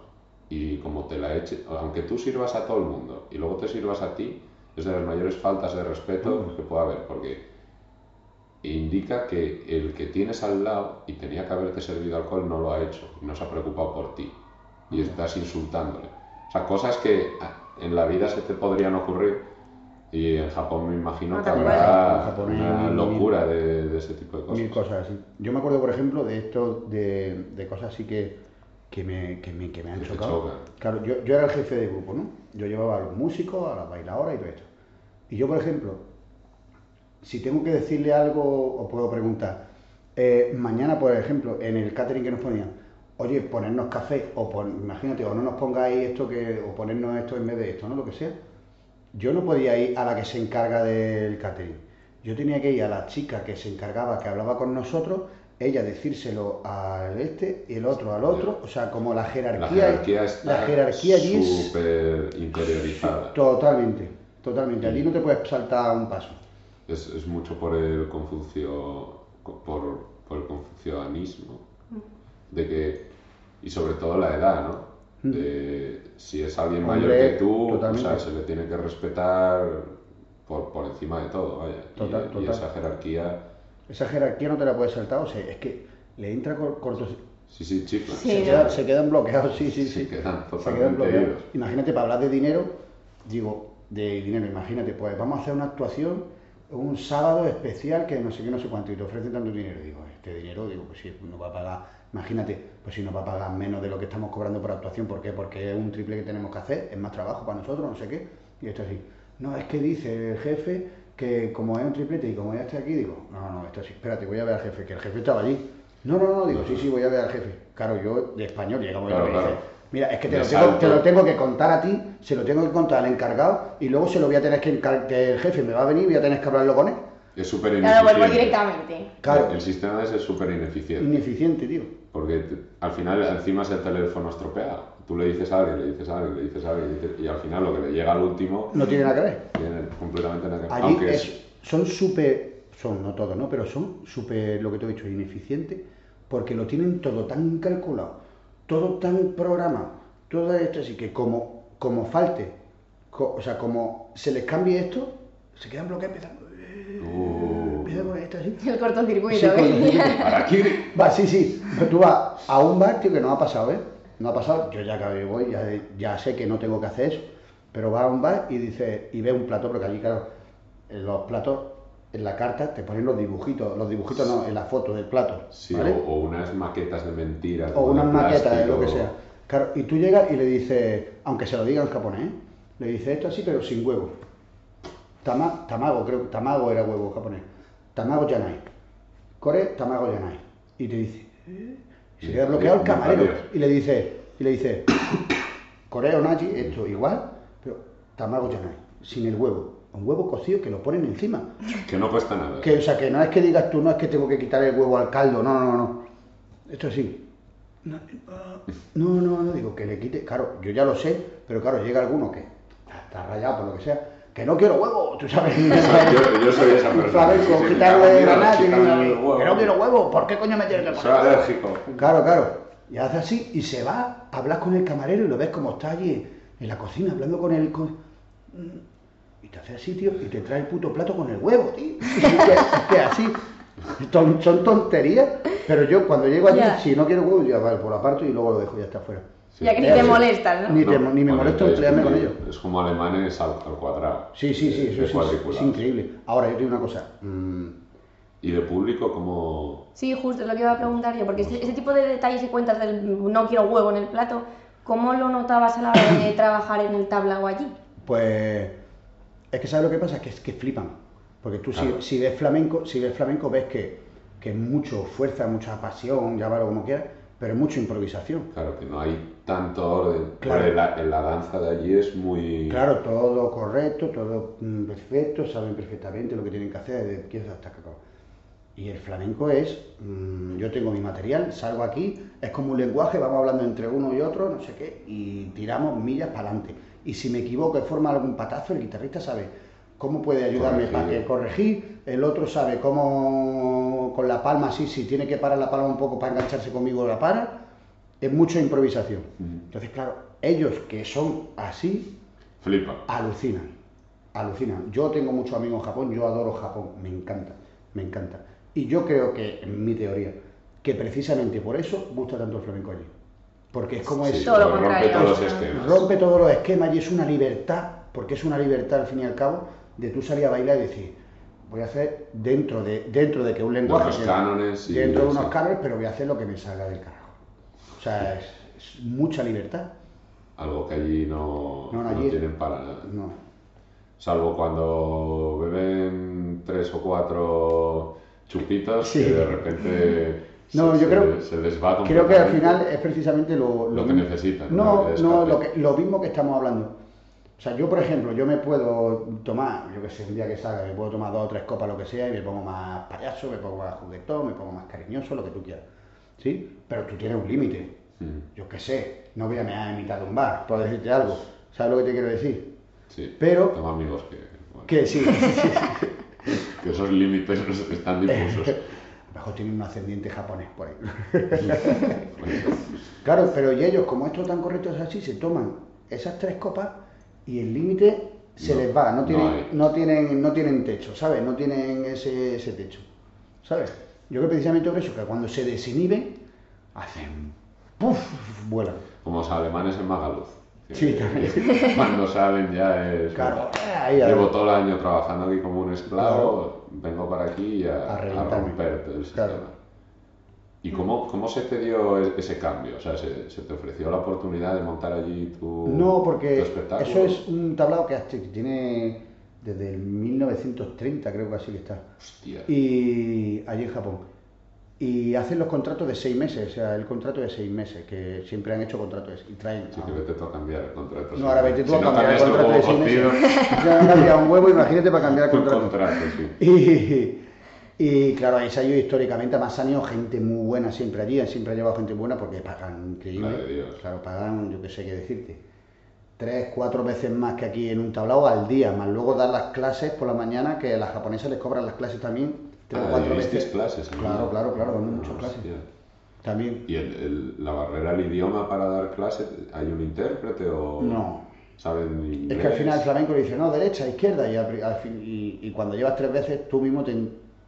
Y como te la eche, aunque tú sirvas a todo el mundo y luego te sirvas a ti, es de las mayores faltas de respeto que puede haber, porque indica que el que tienes al lado y tenía que haberte servido alcohol no lo ha hecho, no se ha preocupado por ti y estás insultándole. O sea, cosas que en la vida se te podrían ocurrir y en Japón me imagino No que habrá Japón una mil- locura de, de ese tipo de cosas. Mil cosas así. Yo me acuerdo, por ejemplo, de esto, de, de cosas así que, que, me, que, me, que me han Que chocado. Claro, yo, yo era el jefe de grupo, ¿no? Yo llevaba a los músicos, a las bailadoras y todo esto. Y yo, por ejemplo, si tengo que decirle algo, os puedo preguntar. Eh, mañana, por ejemplo, en el catering que nos ponían, oye, ponernos café, o pon- imagínate, o no nos pongáis esto que, o ponernos esto en vez de esto, ¿no? Lo que sea. Yo no podía ir a la que se encarga del catering. Yo tenía que ir a la chica que se encargaba, que hablaba con nosotros, ella decírselo al este y el otro al otro. O sea, como la jerarquía, La jerarquía está la jerarquía allí es súper interiorizada. totalmente, totalmente. Allí no te puedes saltar un paso. Es, es mucho por el confucio, por, por el confucianismo, de que, y sobre todo la edad, ¿no? De, si es alguien Mm. Hombre, mayor que tú, o sea, se le tiene que respetar por, por encima de todo, vaya. Y- Total, y, total. esa jerarquía, Esa jerarquía no te la puedes saltar, o sea, es que le entra cor- corto. sí, sí, chifla. Sí, se, ¿no? queda- se quedan bloqueados, sí, sí, Se sí. quedan Se totalmente quedan bloqueados. idos. Imagínate, para hablar de dinero, digo, de dinero, imagínate, pues vamos a hacer una actuación un sábado especial que no sé qué, no sé cuánto, y te ofrecen tanto dinero. Digo, este dinero, digo, pues si nos va a pagar, imagínate, pues si nos va a pagar menos de lo que estamos cobrando por actuación, ¿por qué? Porque es un triple que tenemos que hacer, es más trabajo para nosotros, no sé qué. Y esto así, no, es que dice el jefe que como es un triplete y como ya está aquí, digo, no, no, esto así, espérate, voy a ver al jefe, que el jefe estaba allí. No, no, no, digo, sí, sí, voy a ver al jefe. Claro, yo de español llegamos Claro, y me dice, claro. mira, es que te lo, tengo, te lo tengo que contar a ti, se lo tengo que contar al encargado y luego se lo voy a tener que encargar, que el jefe me va a venir y voy a tener que hablarlo con él. Es súper Claro, vuelvo ineficiente. directamente. Claro. El sistema ese es súper ineficiente. Ineficiente, tío. Porque al final, encima es el teléfono estropeado. Tú le dices a alguien, le dices a alguien, le dices a alguien, y al final lo que le llega al último No tiene nada que ver. tiene completamente nada que ver. Allí Aunque es- es, son súper, son, no todos, ¿no? Pero son súper, lo que te he dicho, ineficientes porque lo tienen todo tan calculado, todo tan programado, todo esto así que como, como falte, co- o sea, como se les cambie esto, se quedan bloqueados, empiezan, Uh, así. El cortocircuito. Sí, Harakiri. Va, sí, sí. Pero tú vas a un bar, tío, que no ha pasado, ¿eh? No ha pasado. Yo ya que voy, ya, ya sé que no tengo que hacer eso. Pero vas a un bar y dices, y ves un plato, porque allí, claro, en los platos, en la carta, te ponen los dibujitos. Los dibujitos no, en la foto del plato. Sí, ¿vale? o, o unas maquetas de mentiras. o unas maquetas, de lo que sea. Claro, y tú llegas y le dices, aunque se lo diga en japonés, ¿eh? le dices esto así, pero sin huevo. Tama, tamago, creo que tamago era huevo japonés. Tamago yanai. Core, tamago yanai. Y te dice, ¿eh? Y se queda bloqueado el camarero. Y le dice, y le dice, Core onaji, esto igual, pero tamago yanai, sin el huevo. Un huevo cocido que lo ponen encima. Que no cuesta nada. Que, o sea, que no es que digas tú, no es que tengo que quitar el huevo al caldo, no, no, no. Esto sí. No, no, no, no, digo que le quite. Claro, yo ya lo sé, pero claro, llega alguno que está, está rayado por lo que sea, que no quiero huevo, tú sabes. Yo, yo soy esa persona. ¿Sabes? Sí, Con sí, quitarle la que, no quiero huevo, ¿por qué coño me tienes que Soy poner? alérgico. Claro, claro. Y hace así y se va a hablar con el camarero y lo ves como está allí en la cocina hablando con él. Con... Y te hace así, tío, y te trae el puto plato con el huevo, tío. Que, así. Ton- son tonterías, pero yo cuando llego allí, si no quiero huevo, ya vale, por aparto y luego lo dejo, ya está fuera. Sí. Ya que ni te molestas, ¿no? Ni, te- ni me bueno, molesto como- con ellos. Es como alemanes al, al cuadrado. Sí, sí, sí, de eso es, es increíble. Ahora, yo te digo una cosa. mm, Y de público, como. Sí, justo es lo que iba a preguntar yo, porque ese, ese tipo de detalles y cuentas del no quiero huevo en el plato, ¿cómo lo notabas a la hora de trabajar en el tablao allí? Pues es que sabes lo que pasa, que es que flipan. Porque tú si- Claro. si, ves flamenco, si ves flamenco ves que, que es mucho fuerza, mucha pasión, llámalo como quieras, pero es mucha improvisación. Claro que no hay tanto orden. Claro. La, en la danza de allí es muy. Claro, todo correcto, todo mm, perfecto, saben perfectamente lo que tienen que hacer desde izquierda hasta acá. Y el flamenco es, mm, yo tengo mi material, salgo aquí, es como un lenguaje, vamos hablando entre uno y otro, no sé qué, y tiramos millas para adelante. Y si me equivoco y forma algún patazo, el guitarrista sabe cómo puede ayudarme Corregir. para que corregir, el otro sabe cómo con la palma así, si tiene que parar la palma un poco para engancharse conmigo, la para. Es mucha improvisación. Entonces, claro, ellos que son así, Flipa. alucinan, alucinan. Yo tengo muchos amigos en Japón, yo adoro Japón, me encanta, me encanta. Y yo creo que, en mi teoría, que precisamente por eso gusta tanto el flamenco allí. Porque es como Sí, es, Todo lo rompe contrario. todos los esquemas. rompe todos los esquemas y es una libertad, porque es una libertad al fin y al cabo, de tú salir a bailar y decir, voy a hacer dentro de, dentro de que un lenguaje... unos que- cánones y- dentro de unos sí. cánones, pero voy a hacer lo que me salga del carajo. Sea, es, es mucha libertad. Algo que allí no, No, no, no allí- tienen para nada. No. Salvo cuando beben tres o cuatro chupitos Sí. que de repente No, se, yo creo- se, se les va Creo que al final es precisamente lo, Lo que mismo- necesitan, No, ¿no? Lo, que, lo mismo que estamos hablando. O sea, yo, por ejemplo, yo me puedo tomar, yo que sé, un día que salga, me puedo tomar dos o tres copas, lo que sea, y me pongo más payaso, me pongo más juguetón, me pongo más cariñoso, lo que tú quieras. ¿Sí? Pero tú tienes un límite. Yo qué sé, no voy a mear en mitad de un bar, por decirte algo. ¿Sabes lo que te quiero decir? sí. Pero- Tengo amigos que, bueno, Que sí. que esos límites están difusos. A lo mejor tienen un ascendiente japonés por ahí. Claro, pero y ellos, como esto tan correcto es así, se toman esas tres copas y el límite se No, les va, no tienen, no, tienen, no tienen techo, ¿sabes? No tienen ese, ese techo, ¿sabes? Yo creo precisamente por eso, que cuando se desinhiben, hacen ¡puf! vuelan. Como los alemanes en Magaluz. Sí, también. que Cuando salen ya es... Claro, ahí Llevo todo el año trabajando aquí como un esclavo, vengo para aquí y a, A a romperte el sistema. Claro. ¿Y cómo, cómo se te dio e- ese cambio? O sea, ¿se, se te ofreció la oportunidad de montar allí tu, No, tu porque espectáculo? eso es un hasta- que tiene desde el 1930, creo que así que está. Hostia. y allí en Japón. Y hacen los contratos de seis meses, o sea, el contrato de seis meses, que siempre han hecho contratos y traen. Sí, a- que vete tú a cambiar el contrato. no, ahora vete tú si a no cambiar el contrato de seis meses. Ya han cambiado un huevo, imagínate para cambiar el un contrato. contrato, sí. Y, y claro, ahí se ha ido históricamente, además han ido gente muy buena siempre allí, siempre ha llevado gente buena porque pagan increíble. Claro, pagan, yo qué sé qué decirte, tres, cuatro veces más que aquí en un tablao al día, más luego dar las clases por la mañana, que a las japonesas les cobran las clases también, tres o Ah, cuatro divisteis veces. clases. Claro, claro, claro, muchas Hostia. clases. También. ¿Y el, el- la barrera al idioma para dar clases, hay un intérprete o No. saben inglés? Es que al final el flamenco le dice, no, derecha, izquierda, y, al al fin- y, y cuando llevas tres veces tú mismo te,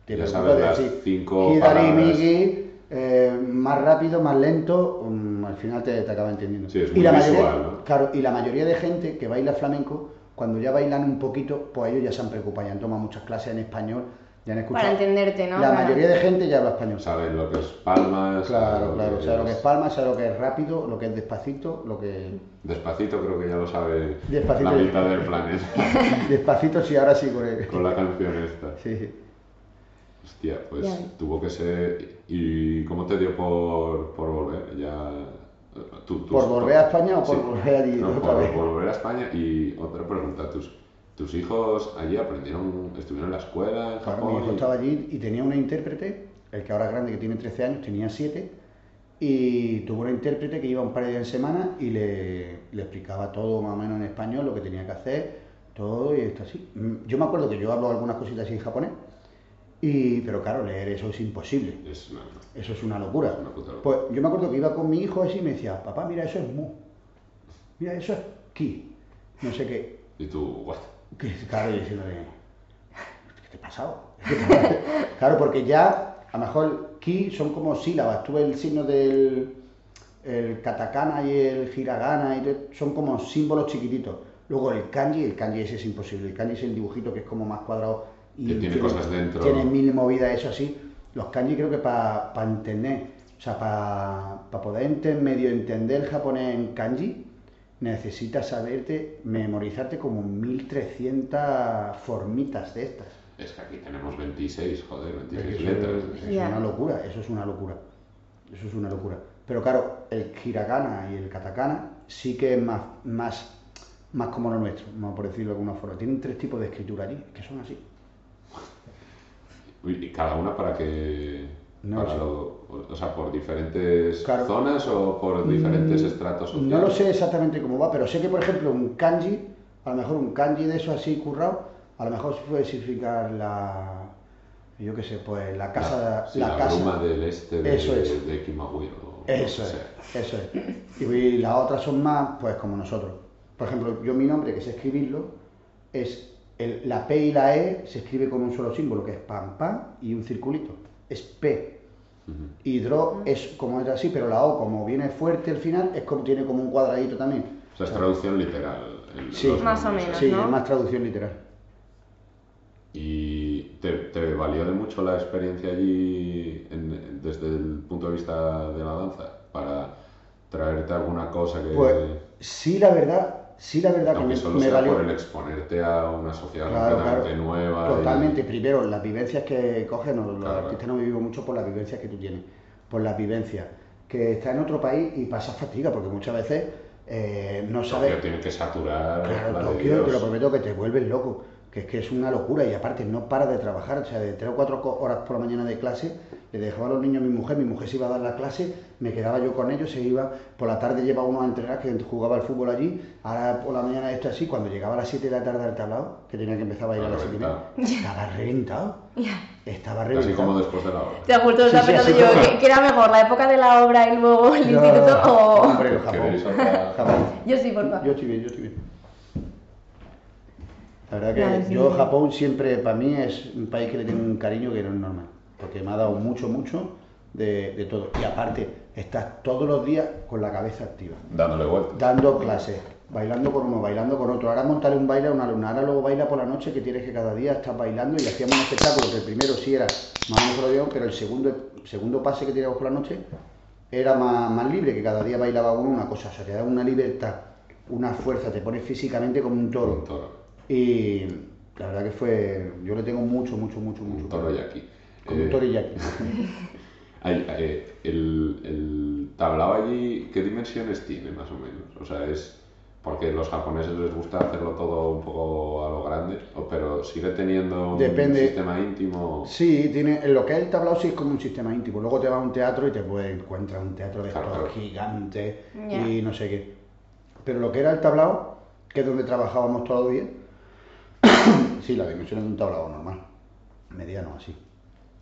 te Ya preocupas sabes de decir, cinco "Hidari, palabras". migi", eh, más rápido, más lento, mm, al final te, te acaba entendiendo. Sí, es y la visual, mayoría, ¿no? Claro, y la mayoría de gente que baila flamenco, cuando ya bailan un poquito, pues ellos ya se han preocupado, ya han tomado muchas clases en español, ya han escuchado. Para entenderte, ¿no? La Para- mayoría de gente ya habla español. Saben lo que es palmas. Claro, claro, sabe lo que es palma, sabe lo que es rápido, lo que es despacito, lo que... Despacito creo que ya lo sabe Despacito. la mitad del planeta Despacito, sí, ahora sí, con el... con la canción esta. Sí, sí. Hostia, pues Ya. tuvo que ser... ¿Y cómo te dio por, por volver? Ya... tú- tus- ¿Por volver a España o por Sí. volver allí No, otra por, vez? por volver a España. Y otra pregunta, ¿tus, tus hijos allí aprendieron, estuvieron en la escuela en Claro, Japón? mi hijo y- estaba allí y tenía una intérprete, el que ahora es grande, que tiene 13 años, tenía 7, y tuvo una intérprete que iba un par de días en semana y le, le explicaba todo más o menos en español, lo que tenía que hacer, todo y esto así. Mm, Yo me acuerdo que yo hablo algunas cositas así en japonés, y, pero claro, leer eso es imposible. Es una- Eso es una locura. Es una puta locura. Pues yo me acuerdo que iba con mi hijo así y me decía, papá, mira, eso es mu. Mira, eso es ki. No sé qué. Y tú, what? Que, claro, y diciéndole, ¿qué te ha pasado? claro, porque ya, a lo mejor, ki son como sílabas. Tú ves el signo del el katakana y el hiragana, y son como símbolos chiquititos. Luego el kanji, el kanji ese es imposible. El kanji es el dibujito que es como más cuadrado. Y Que tiene cosas dentro. Tiene mil movidas, eso así. Los kanji creo que para entender, o sea, para poder enter, medio entender el japonés en kanji, necesitas saberte, memorizarte como 1300 formitas de estas. Es que aquí tenemos 26, joder, 26 Eso letras. es una locura, eso es una locura. Eso es una locura. Pero claro, el hiragana y el katakana sí que es más, más, más como lo nuestro, vamos por decirlo de alguna forma. Tienen tres tipos de escritura allí, que son así. ¿Y cada una para que No para sé. lo- o sea, por diferentes Claro. zonas o por diferentes estratos sociales? No lo sé exactamente cómo va, pero sé que, por ejemplo, un kanji, a lo mejor un kanji de eso así currado, a lo mejor puede significar la. Yo qué sé, pues la casa. Sí, la la, casa. bruma del este de, Eso es. de Eso es, eso es. Y las otras son más, pues como nosotros. Por ejemplo, yo mi nombre, que sé escribirlo, es el- la P y la E se escribe con un solo símbolo, que es pam pam y un circulito. Es P. Y dro es como es así, pero la O, como viene fuerte al final, es como tiene como un cuadradito también. O sea, es traducción literal. el- Sí. Más o menos. Sí, ¿no? es más traducción literal. ¿Y te, te valió de mucho la experiencia allí en- desde el punto de vista de la danza? Para traerte alguna cosa que... Pues sí, la verdad, sí, la verdad que aunque me, solo me sea valió. por el exponerte a una sociedad Claro, completamente claro. nueva. y- Totalmente. Primero, las vivencias que cogen, los, los Claro. artistas no vivimos mucho por las vivencias que tú tienes, por las vivencias. Que estás en otro país y pasas fatiga, porque muchas veces eh, no sabes. Tokio tiene que saturar Claro, Tokio, te lo prometo que te vuelves loco, que es que es una locura y aparte no para de trabajar, o sea, de tres o cuatro horas por la mañana de clase, le dejaba a los niños a mi mujer, mi mujer se iba a dar la clase, me quedaba yo con ellos, se iba, por la tarde llevaba uno a entrenar que jugaba al fútbol allí, ahora por la mañana esto así, cuando llegaba a las 7 de la tarde al tablado, que tenía que empezar a bailar a las 7 y media, estaba reventado, estaba Casi reventado. como después de la obra. Te estaba Sí, sí, así yo, como- ¿qué, era mejor, la época de la obra y luego el No, instituto o...? Hombre, el Japón. Japón. Yo sí, por favor. Yo estoy bien, yo estoy bien. La verdad que Claro, sí. yo Japón siempre, para mí, es un país que le tengo un cariño que no es normal. Porque me ha dado mucho, mucho de, de todo. Y aparte, estás todos los días con la cabeza activa. Dándole vueltas. Dando clases, bailando con uno, bailando con otro. Ahora montaré un baile a una alumna, ahora luego baila por la noche que tienes que cada día estar bailando y hacíamos un espectáculo que el primero sí era más o menos lo dio, pero el segundo, segundo pase que teníamos por la noche era más, más libre, que cada día bailaba uno una cosa, o sea, te da una libertad, una fuerza, te pones físicamente como un toro. Un toro. Y la verdad que fue, yo le tengo mucho, mucho, mucho, mucho. Un toro yaqui. Como Eh, un toro y aquí. hay- eh, el, el tablao allí, ¿qué dimensiones tiene más o menos? O sea, es porque los japoneses les gusta hacerlo todo un poco a lo grande, o- pero sigue teniendo un Depende. sistema íntimo. Sí, tiene, en lo que es el tablao sí es como un sistema íntimo. Luego te vas a un teatro y te puedes encuentrar un teatro de Claro, estos claro. gigantes Ya. y no sé qué. Pero lo que era el tablao, que es donde trabajábamos todos los días, sí, la dimensión es de un tablao normal, mediano así.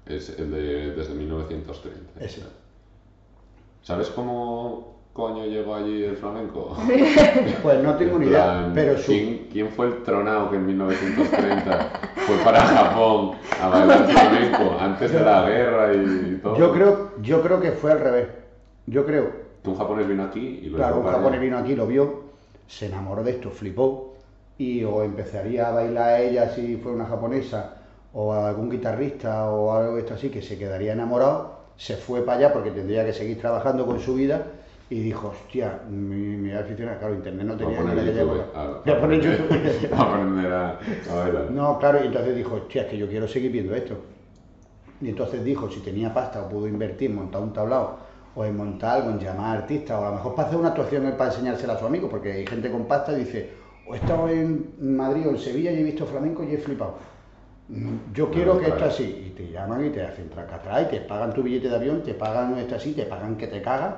Es el de desde 1930. Ese. ¿Sabes cómo coño llegó allí el flamenco? Pues no tengo En ni idea, pero su... ¿quién, quién fue el tronao que en 1930 fue para Japón a bailar flamenco antes de la guerra y todo? Yo creo, yo creo que fue al revés. Yo creo Que un japonés vino aquí y lo Claro, un japonés vino aquí, lo vio, se enamoró de esto, flipó, y o empezaría a bailar ella si fuera una japonesa, o algún guitarrista o algo de esto así, que se quedaría enamorado, se fue para allá porque tendría que seguir trabajando con su vida, y dijo, hostia, mi, mi aficionado, claro, internet no a tenía ni la que YouTube, llevar. a- a poner aprender- YouTube. a aprender a, a bailar. No, claro, y entonces dijo, hostia, es que yo quiero seguir viendo esto. Y entonces dijo, si tenía pasta o pudo invertir en montar un tablao o en montar algo, en llamar a artistas, o a lo mejor para hacer una actuación para enseñársela a su amigo, porque hay gente con pasta y dice, o he estado en Madrid o en Sevilla y he visto flamenco y he flipado. Yo quiero no, que esto así, y te llaman y te hacen tracatrá, y te pagan tu billete de avión, te pagan esto así, te pagan que te cagas,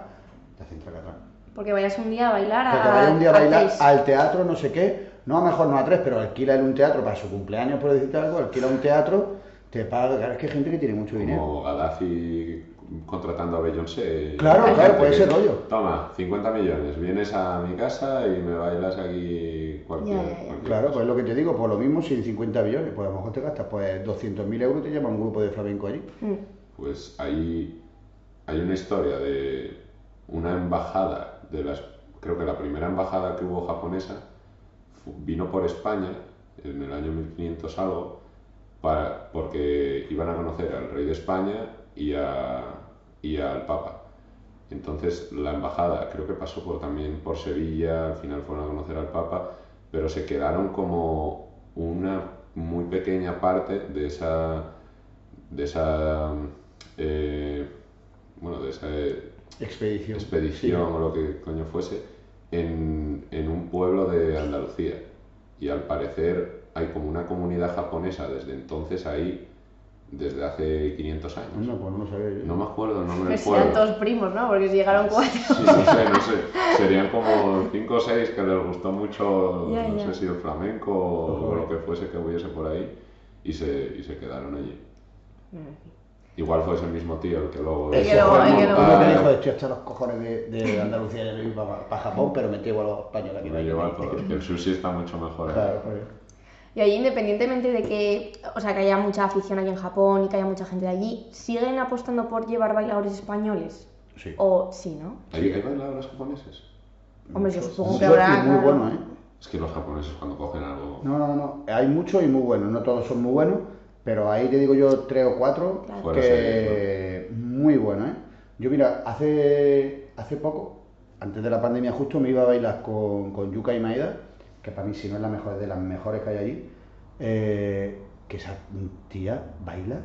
te hacen tracatrá. Porque vayas un día a bailar a... Que te vaya un día a bailar Artes. al teatro, no sé qué, no a lo mejor no a tres, pero alquila él un teatro para su cumpleaños, por decirte algo, alquila un teatro, te paga, claro, es que hay gente que tiene mucho dinero. Como Gaddafi contratando a Beyoncé. Claro, claro, gente que, ese rollo. Toma, 50 millones, vienes a mi casa y me bailas aquí cualquier. Ya, ya, ya. cualquier Claro, cosa. pues lo que te digo, por lo mismo, sin 50 billones, pues a lo mejor te gastas pues 200.000 euros y te llama un grupo de flamenco allí. Mm. Pues ahí hay una historia de una embajada, de las, creo que la primera embajada que hubo japonesa vino por España en el año 1500 algo, para, porque iban a conocer al rey de España y, a, y al papa. Entonces la embajada creo que pasó por, también por Sevilla, al final fueron a conocer al Papa, pero se quedaron como una muy pequeña parte de esa, de esa, eh, bueno, de esa expedición, expedición o lo que coño fuese, en, en un pueblo de Andalucía. Y al parecer hay como una comunidad japonesa desde entonces ahí desde hace 500 años. No, pues no sabía yo. No me acuerdo, no me Pues acuerdo. sean todos primos, ¿no? Porque si llegaron cuatro. Sí, no sé, no sé. Serían como 5 o 6 que les gustó mucho, Ya, no ya. sé si el flamenco o lo que fuese que hubiese por ahí, y se, y se quedaron allí. Igual fue ese mismo tío el que luego... El que luego- el que dijo, estoy hasta los cojones de, de Andalucía y de para, Japón, pero me llevo a los españoles aquí. me que El sushi está mucho mejor. ahí. Claro, joder. Y allí, independientemente de que, o sea, que haya mucha afición aquí en Japón y que haya mucha gente de allí, ¿siguen apostando por llevar bailadores españoles? Sí. O sí, ¿no? ¿Hay, hay bailadores japoneses? Hombre, yo supongo Mucho que habrá. y muy bueno, ¿eh? Es que los japoneses cuando cogen algo... No, no, no. Hay muchos y muy buenos. No todos son muy buenos, pero ahí te digo yo tres o cuatro Claro. Que muy buenos, ¿eh? Yo mira, hace, hace poco, antes de la pandemia justo, me iba a bailar con, con Yuka y Maeda, que para mí si no es la mejor, es de las mejores que hay allí, eh, que esa tía baila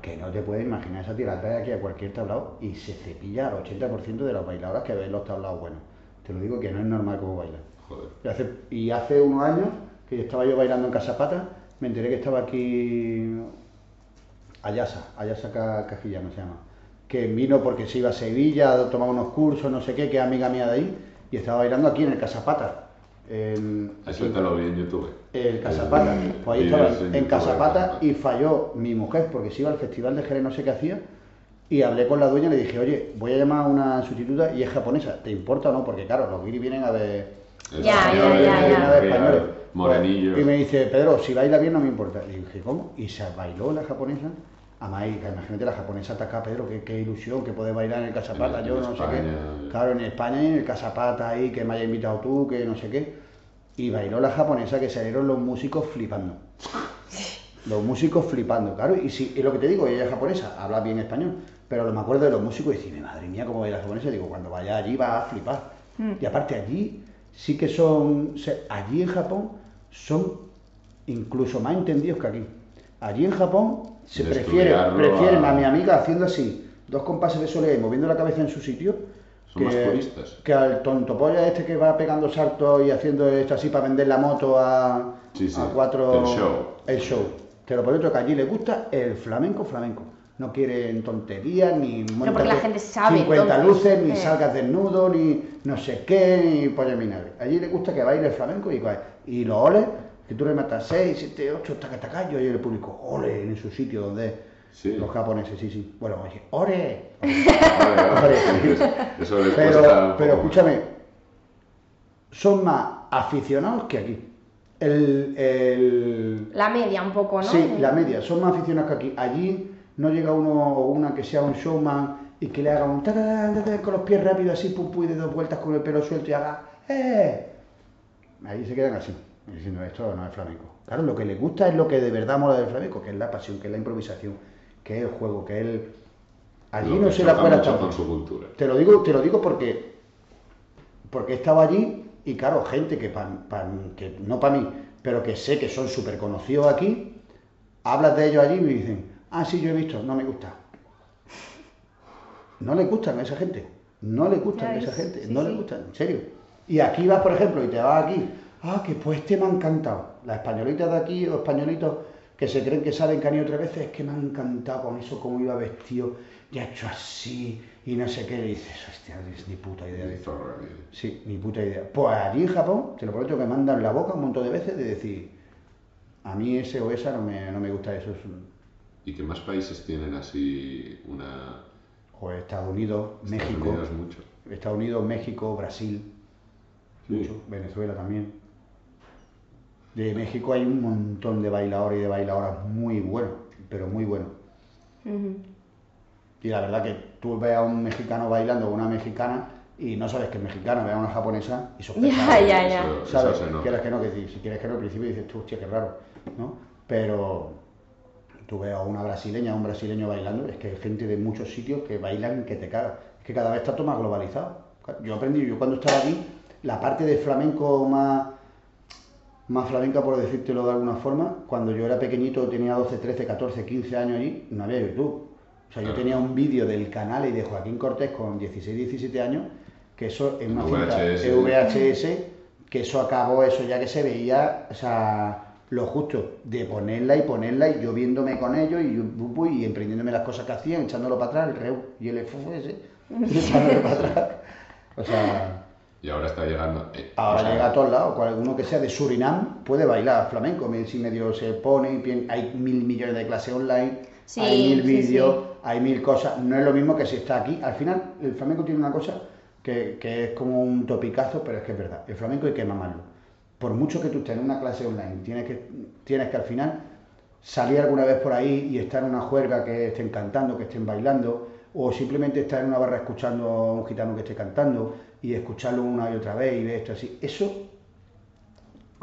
que no te puedes imaginar, esa tía la trae aquí a cualquier tablao y se cepilla al 80% de las bailadoras que ven los tablaos buenos. Te lo digo que no es normal como baila. Joder. Y hace, y hace unos años que estaba yo bailando en Casapata, me enteré que estaba aquí Ayasa, Ayasa Ca- Cajillano se llama, que vino porque se iba a Sevilla a tomar unos cursos, no sé qué, que es amiga mía de ahí, y estaba bailando aquí en el Casapata. En, Eso aquí- te lo vi en YouTube. el Casapata. Pues ahí estaba en Casapata y falló mi mujer porque se iba al festival de Jerez, no sé qué hacía. Y hablé con la dueña y le dije, oye, voy a llamar a una sustituta y es japonesa. ¿Te importa o no? Porque claro, los guiris vienen a ver. Ya, ya, ya, españoles. Morenillos. Y me dice, Pedro, si baila bien no me importa. Y dije, ¿cómo? Y se bailó la japonesa. Además, imagínate la japonesa está acá, Pedro, qué, qué ilusión que puede bailar en el Casapata, En- yo en no sé qué. Claro, en España y en el Casapata ahí, que me haya invitado tú, que no sé qué. Y bailó la japonesa que salieron los músicos flipando. Los músicos flipando, claro. Y, si, y lo que te digo, ella es japonesa, habla bien español. Pero me acuerdo de los músicos y decirme, madre mía, cómo baila la japonesa. Digo, cuando vaya allí va a flipar. Y aparte allí sí que son, allí en Japón son incluso más entendidos que aquí. Allí en Japón se prefiere, prefieren a- a mi amiga haciendo así, dos compases de soledad y moviendo la cabeza en su sitio. Son más puristas. que al tonto polla este que va pegando saltos y haciendo esto así para vender la moto a, Sí, sí, a cuatro. el show. El show. Te lo prometo que allí le gusta el flamenco flamenco. No quieren tonterías, ni porque la gente sabe, 50 entonces. luces, ni Eh. salgas desnudo, ni no sé qué, ni polla vinagre. Allí le gusta que baile el flamenco y, y los oles, que tú le matas 6, 7, 8 tacatacayos y el público, ole, en su sitio donde Sí. los japoneses, sí, sí. Bueno, oye, ore. Vale. Eso les cuesta Pero, un pero poco. escúchame, son más aficionados que aquí. El, el- La media un poco, ¿no? Sí, la media, son más aficionados que aquí. Allí no llega uno o una que sea un showman y que le haga un ta, ta, ta, ta, ta, con los pies rápidos así, pum, pum, y de dos vueltas con el pelo suelto y haga ¡eh! Allí se quedan así, diciendo esto no es flamenco. Claro, lo que les gusta es lo que de verdad mola del flamenco, que es la pasión, que es la improvisación, que es el juego, que es el... Allí Lo no se la con su cultura. Te lo digo, te lo digo porque porque he estado allí y claro, gente que, pa- pa- que no para mí, pero que sé que son súper conocidos aquí, hablas de ellos allí y me dicen, ah, sí, yo he visto, no me gusta. No le gustan a esa gente, no le gustan a esa gente, sí, no sí. le gustan, en serio. Y aquí vas, por ejemplo, y te vas aquí, ah, que pues este me ha encantado. Las españolitas de aquí o españolitos que se creen que saben que han ido tres veces, es que me ha encantado con eso, cómo iba vestido, y ha hecho así, y no sé qué, y dices, hostia, es ni puta idea de. Sí, ni puta idea. Pues allí en Japón, te lo prometo que me mandan la boca un montón de veces de decir, a mí ese o esa no me, no me gusta eso. ¿Y qué más países tienen así una... Joder, Estados Unidos, Estados México, Unidos mucho? Estados Unidos, México, Brasil, Sí. mucho, Venezuela también. De México hay un montón de bailadores y de bailadoras muy buenos, pero muy buenos. Y la verdad que tú ves a un mexicano bailando o una mexicana y no sabes que es mexicana, ves a una japonesa y sospechas. Ya, ya, ya. Eso- eso ¿Sabes? nota. Quieres que no, que si, si quieres que no, al principio dices tú, hostia, qué raro, ¿no? Pero tú ves a una brasileña, a un brasileño bailando, es que hay gente de muchos sitios que bailan que te cagas. que cada vez está todo más globalizado. Yo aprendí, yo cuando estaba aquí, la parte de flamenco más, más flamenca, por decírtelo de alguna forma, cuando yo era pequeñito, tenía 12, 13, 14, 15 años allí, no había YouTube. O sea, yo tenía un vídeo del canal y de Joaquín Cortés con 16, 17 años, que eso en una cinta VHS, que eso acabó, eso ya que se veía, o sea, lo justo de ponerla y ponerla y yo viéndome con ellos y, y emprendiéndome las cosas que hacían, echándolo para atrás, el reu y el ese, echándolo para atrás. O sea, y ahora está llegando. Eh, ahora llega a todos lados. Uno que sea de Surinam puede bailar flamenco. Si medio se pone, hay mil millones de clases online, hay mil vídeos, hay mil cosas. No es lo mismo que si está aquí. Al final, el flamenco tiene una cosa que, es como un topicazo, pero es que es verdad. El flamenco hay que mamarlo. Por mucho que tú estés en una clase online, tienes que, tienes que al final salir alguna vez por ahí y estar en una juerga que estén cantando, que estén bailando, o simplemente estar en una barra escuchando a un gitano que esté cantando y escucharlo una y otra vez y ver esto así. Eso.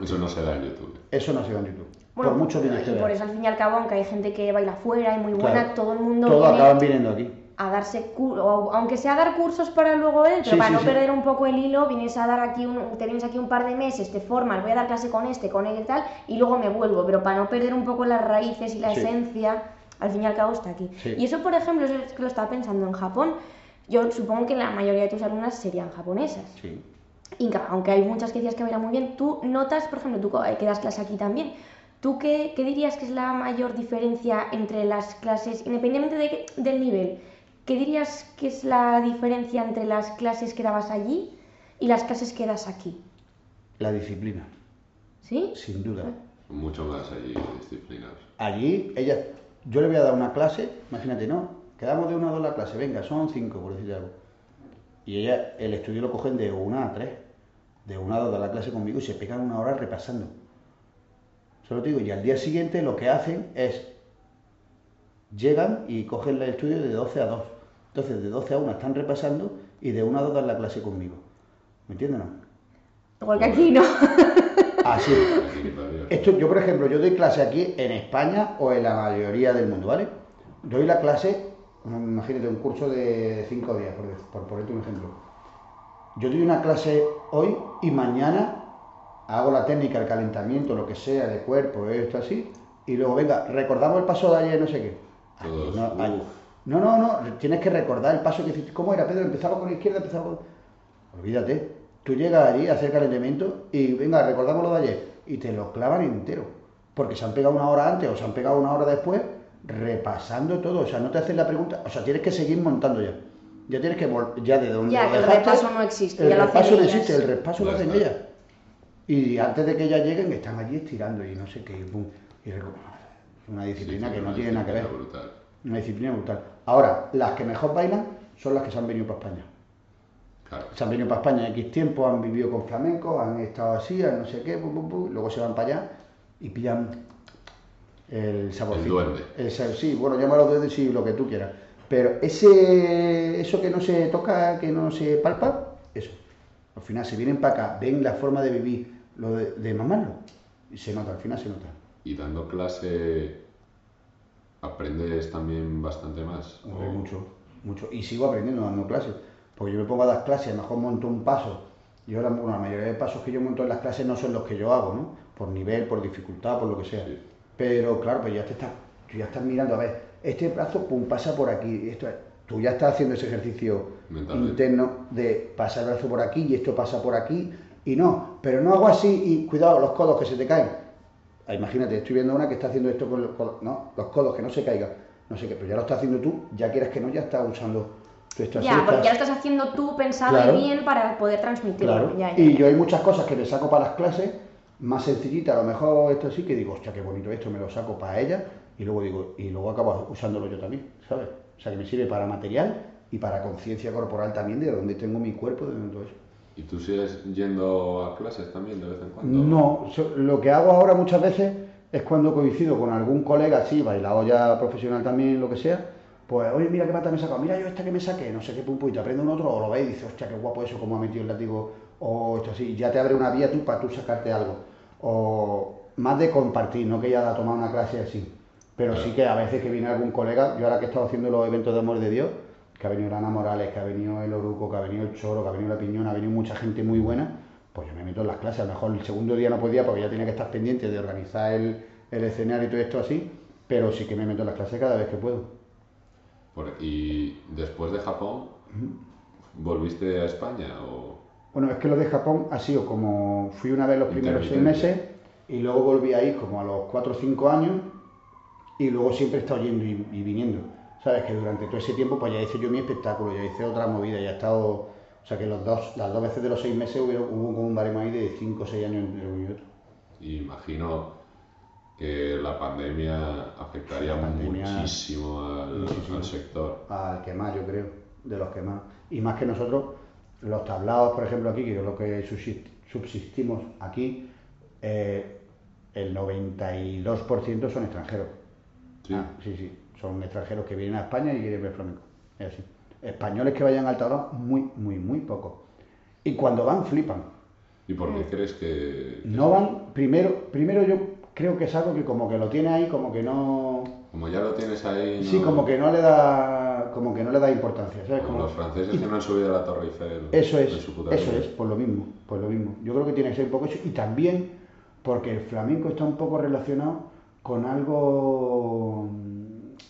Eso no se da en YouTube. Eso no se da en YouTube. por mucho que Y por eso, al fin y al cabo, aunque hay gente que baila afuera y muy buena, todo el mundo. Todos acaban viniendo aquí. A darse aunque sea dar cursos para luego él, pero para no perder un poco el hilo, vienes a dar aquí un, te vienes aquí un par de meses, te formas, voy a dar clase con este, con él y tal, y luego me vuelvo, pero para no perder un poco las raíces y la esencia, al fin y al cabo está aquí. Y eso, por ejemplo, es que lo estaba pensando en Japón. Yo supongo que la mayoría de tus alumnas serían japonesas. Sí. Y aunque hay muchas que decías que bailan muy bien, tú notas, por ejemplo, tú que das clase aquí también, ¿tú qué, qué, dirías que es la mayor diferencia entre las clases, independientemente del nivel, qué dirías que es la diferencia entre las clases que dabas allí y las clases que das aquí? La disciplina. ¿Sí? Sin duda. Mucho más allí disciplinas. Allí, ella, yo le voy a dar una clase, imagínate, ¿no? Quedamos de una a dos la clase, venga, son cinco, por decir algo. Y ella, el estudio lo cogen de una a tres, de una a dos de la clase conmigo y se pegan una hora repasando. Solo te digo, y al día siguiente lo que hacen es, llegan y cogen el estudio de 12 a 2. Entonces, de 12 a 1 están repasando y de una a dos dan la clase conmigo. ¿Me entiendes? No? Igual que aquí, ¿no? Así. Esto, yo, por ejemplo, yo doy clase aquí en España o en la mayoría del mundo, ¿vale? Doy la clase imagínate, un curso de cinco días, por, por ponerte un ejemplo. Yo doy una clase hoy y mañana hago la técnica, el calentamiento, lo que sea, de cuerpo, esto así, y luego, venga, recordamos el paso de ayer, no sé qué. no, no, no, tienes que recordar el paso que hiciste. ¿Cómo era, Pedro? Empezaba con la izquierda, empezaba con... Olvídate, tú llegas allí a hacer calentamiento y, venga, recordamos lo de ayer, y te lo clavan entero, porque se han pegado una hora antes o se han pegado una hora después repasando todo. O sea, no te haces la pregunta, o sea, tienes que seguir montando ya. Ya tienes que ya de donde Ya, el repaso no existe. El repaso no existe, el repaso lo hacen ellas. Y antes de que ellas lleguen, están allí estirando y no sé qué. Y, una disciplina que no tiene nada que ver. Una disciplina brutal. Ahora, las que mejor bailan son las que se han venido para España. Se han venido para España en X tiempo, han vivido con flamenco, han estado así, no sé qué, luego se van para allá y pillan el saborcito. El sí, bueno, llámalo duende, sí, lo que tú quieras. Pero ese, eso que no se toca, que no se palpa, eso. Al final, si vienen para acá, ven la forma de vivir, lo de, mamarlo, y se nota, al final se nota. Y dando clase, aprendes también bastante más. Mucho, mucho. Y sigo aprendiendo dando clases. Porque yo me pongo a dar clases, a lo mejor monto un paso. Y ahora, bueno, la mayoría de pasos que yo monto en las clases no son los que yo hago, ¿no? Por nivel, por dificultad, por lo que sea. Pero claro, pues ya te estás, tú ya estás mirando, a ver, este brazo, pum, pasa por aquí, esto tú ya estás haciendo ese ejercicio interno de pasar el brazo por aquí y esto pasa por aquí y no, pero no hago así y cuidado, los codos que se te caen. Ah, imagínate, estoy viendo una que está haciendo esto con los codos, no, los codos que no se caigan, no sé qué, pero ya lo estás haciendo tú, ya quieres que no, ya estás usando tu Ya, porque ya lo estás haciendo tú pensado bien para poder transmitirlo. y yo hay muchas cosas que me saco para las clases más sencillita, a lo mejor esto sí que digo, hostia, qué bonito esto, me lo saco para ella y luego digo, y luego acabo usándolo yo también, ¿sabes? O sea, que me sirve para material y para conciencia corporal también de dónde tengo mi cuerpo, de dónde todo eso. ¿Y tú sigues yendo a clases también de vez en cuando? No, lo que hago ahora muchas veces es cuando coincido con algún colega, sí, bailado ya profesional también, lo que sea, pues, oye, mira qué pata me he sacado, mira yo esta que me saqué, no sé qué, pum, pum, y te aprende un otro, o lo ves y dices, hostia, qué guapo eso, cómo ha metido el látigo, o esto así, ya te abre una vía tú para tú sacarte algo o más de compartir, no que ya ha tomado una clase así. Pero sí que a veces que viene algún colega, yo ahora que he estado haciendo los eventos de amor de Dios, que ha venido Ana Morales, que ha venido el Oruco, que ha venido el Choro, que ha venido la Piñona, ha venido mucha gente muy buena, pues yo me meto en las clases. A lo mejor el segundo día no podía porque ya tenía que estar pendiente de organizar el, el escenario y todo esto así, pero sí que me meto en las clases cada vez que puedo. Por- y después de Japón, ¿volviste a España o...? Bueno, es que lo de Japón ha sido como fui una vez los primeros seis meses y luego volví ahí como a los 4 o 5 años y luego siempre he estado yendo y, y viniendo. Sabes que durante todo ese tiempo pues ya hice yo mi espectáculo, ya hice otra movida, ya he estado, o sea que los dos, las dos veces de los seis meses hubo, hubo como un baremo ahí de 5 o 6 años entre uno y otro. Y imagino que la pandemia afectaría La pandemia- muchísimo al, Muchísimo. al sector. al que más, yo creo, de los que más. Y más que nosotros, los tablados, por ejemplo, aquí, que es lo que subsist- subsistimos aquí, eh, el 92% son extranjeros. Sí. Ah, sí, sí, son extranjeros que vienen a España y quieren ver flamenco. Es así. Españoles que vayan al tablao, muy, muy, muy poco. Y cuando van, flipan. ¿Y por qué crees que, que No van, primero, primero yo creo que es algo que como que lo tiene ahí, como que no... como ya lo tienes ahí, Sí, como que no le da, como que no le da importancia, ¿sabes? como Como- los franceses y- que no han subido a la Torre Eiffel Eso en es, su puta eso vida. es, por lo mismo, por lo mismo. Yo creo que tiene que ser un poco eso. Y también porque el flamenco está un poco relacionado con algo,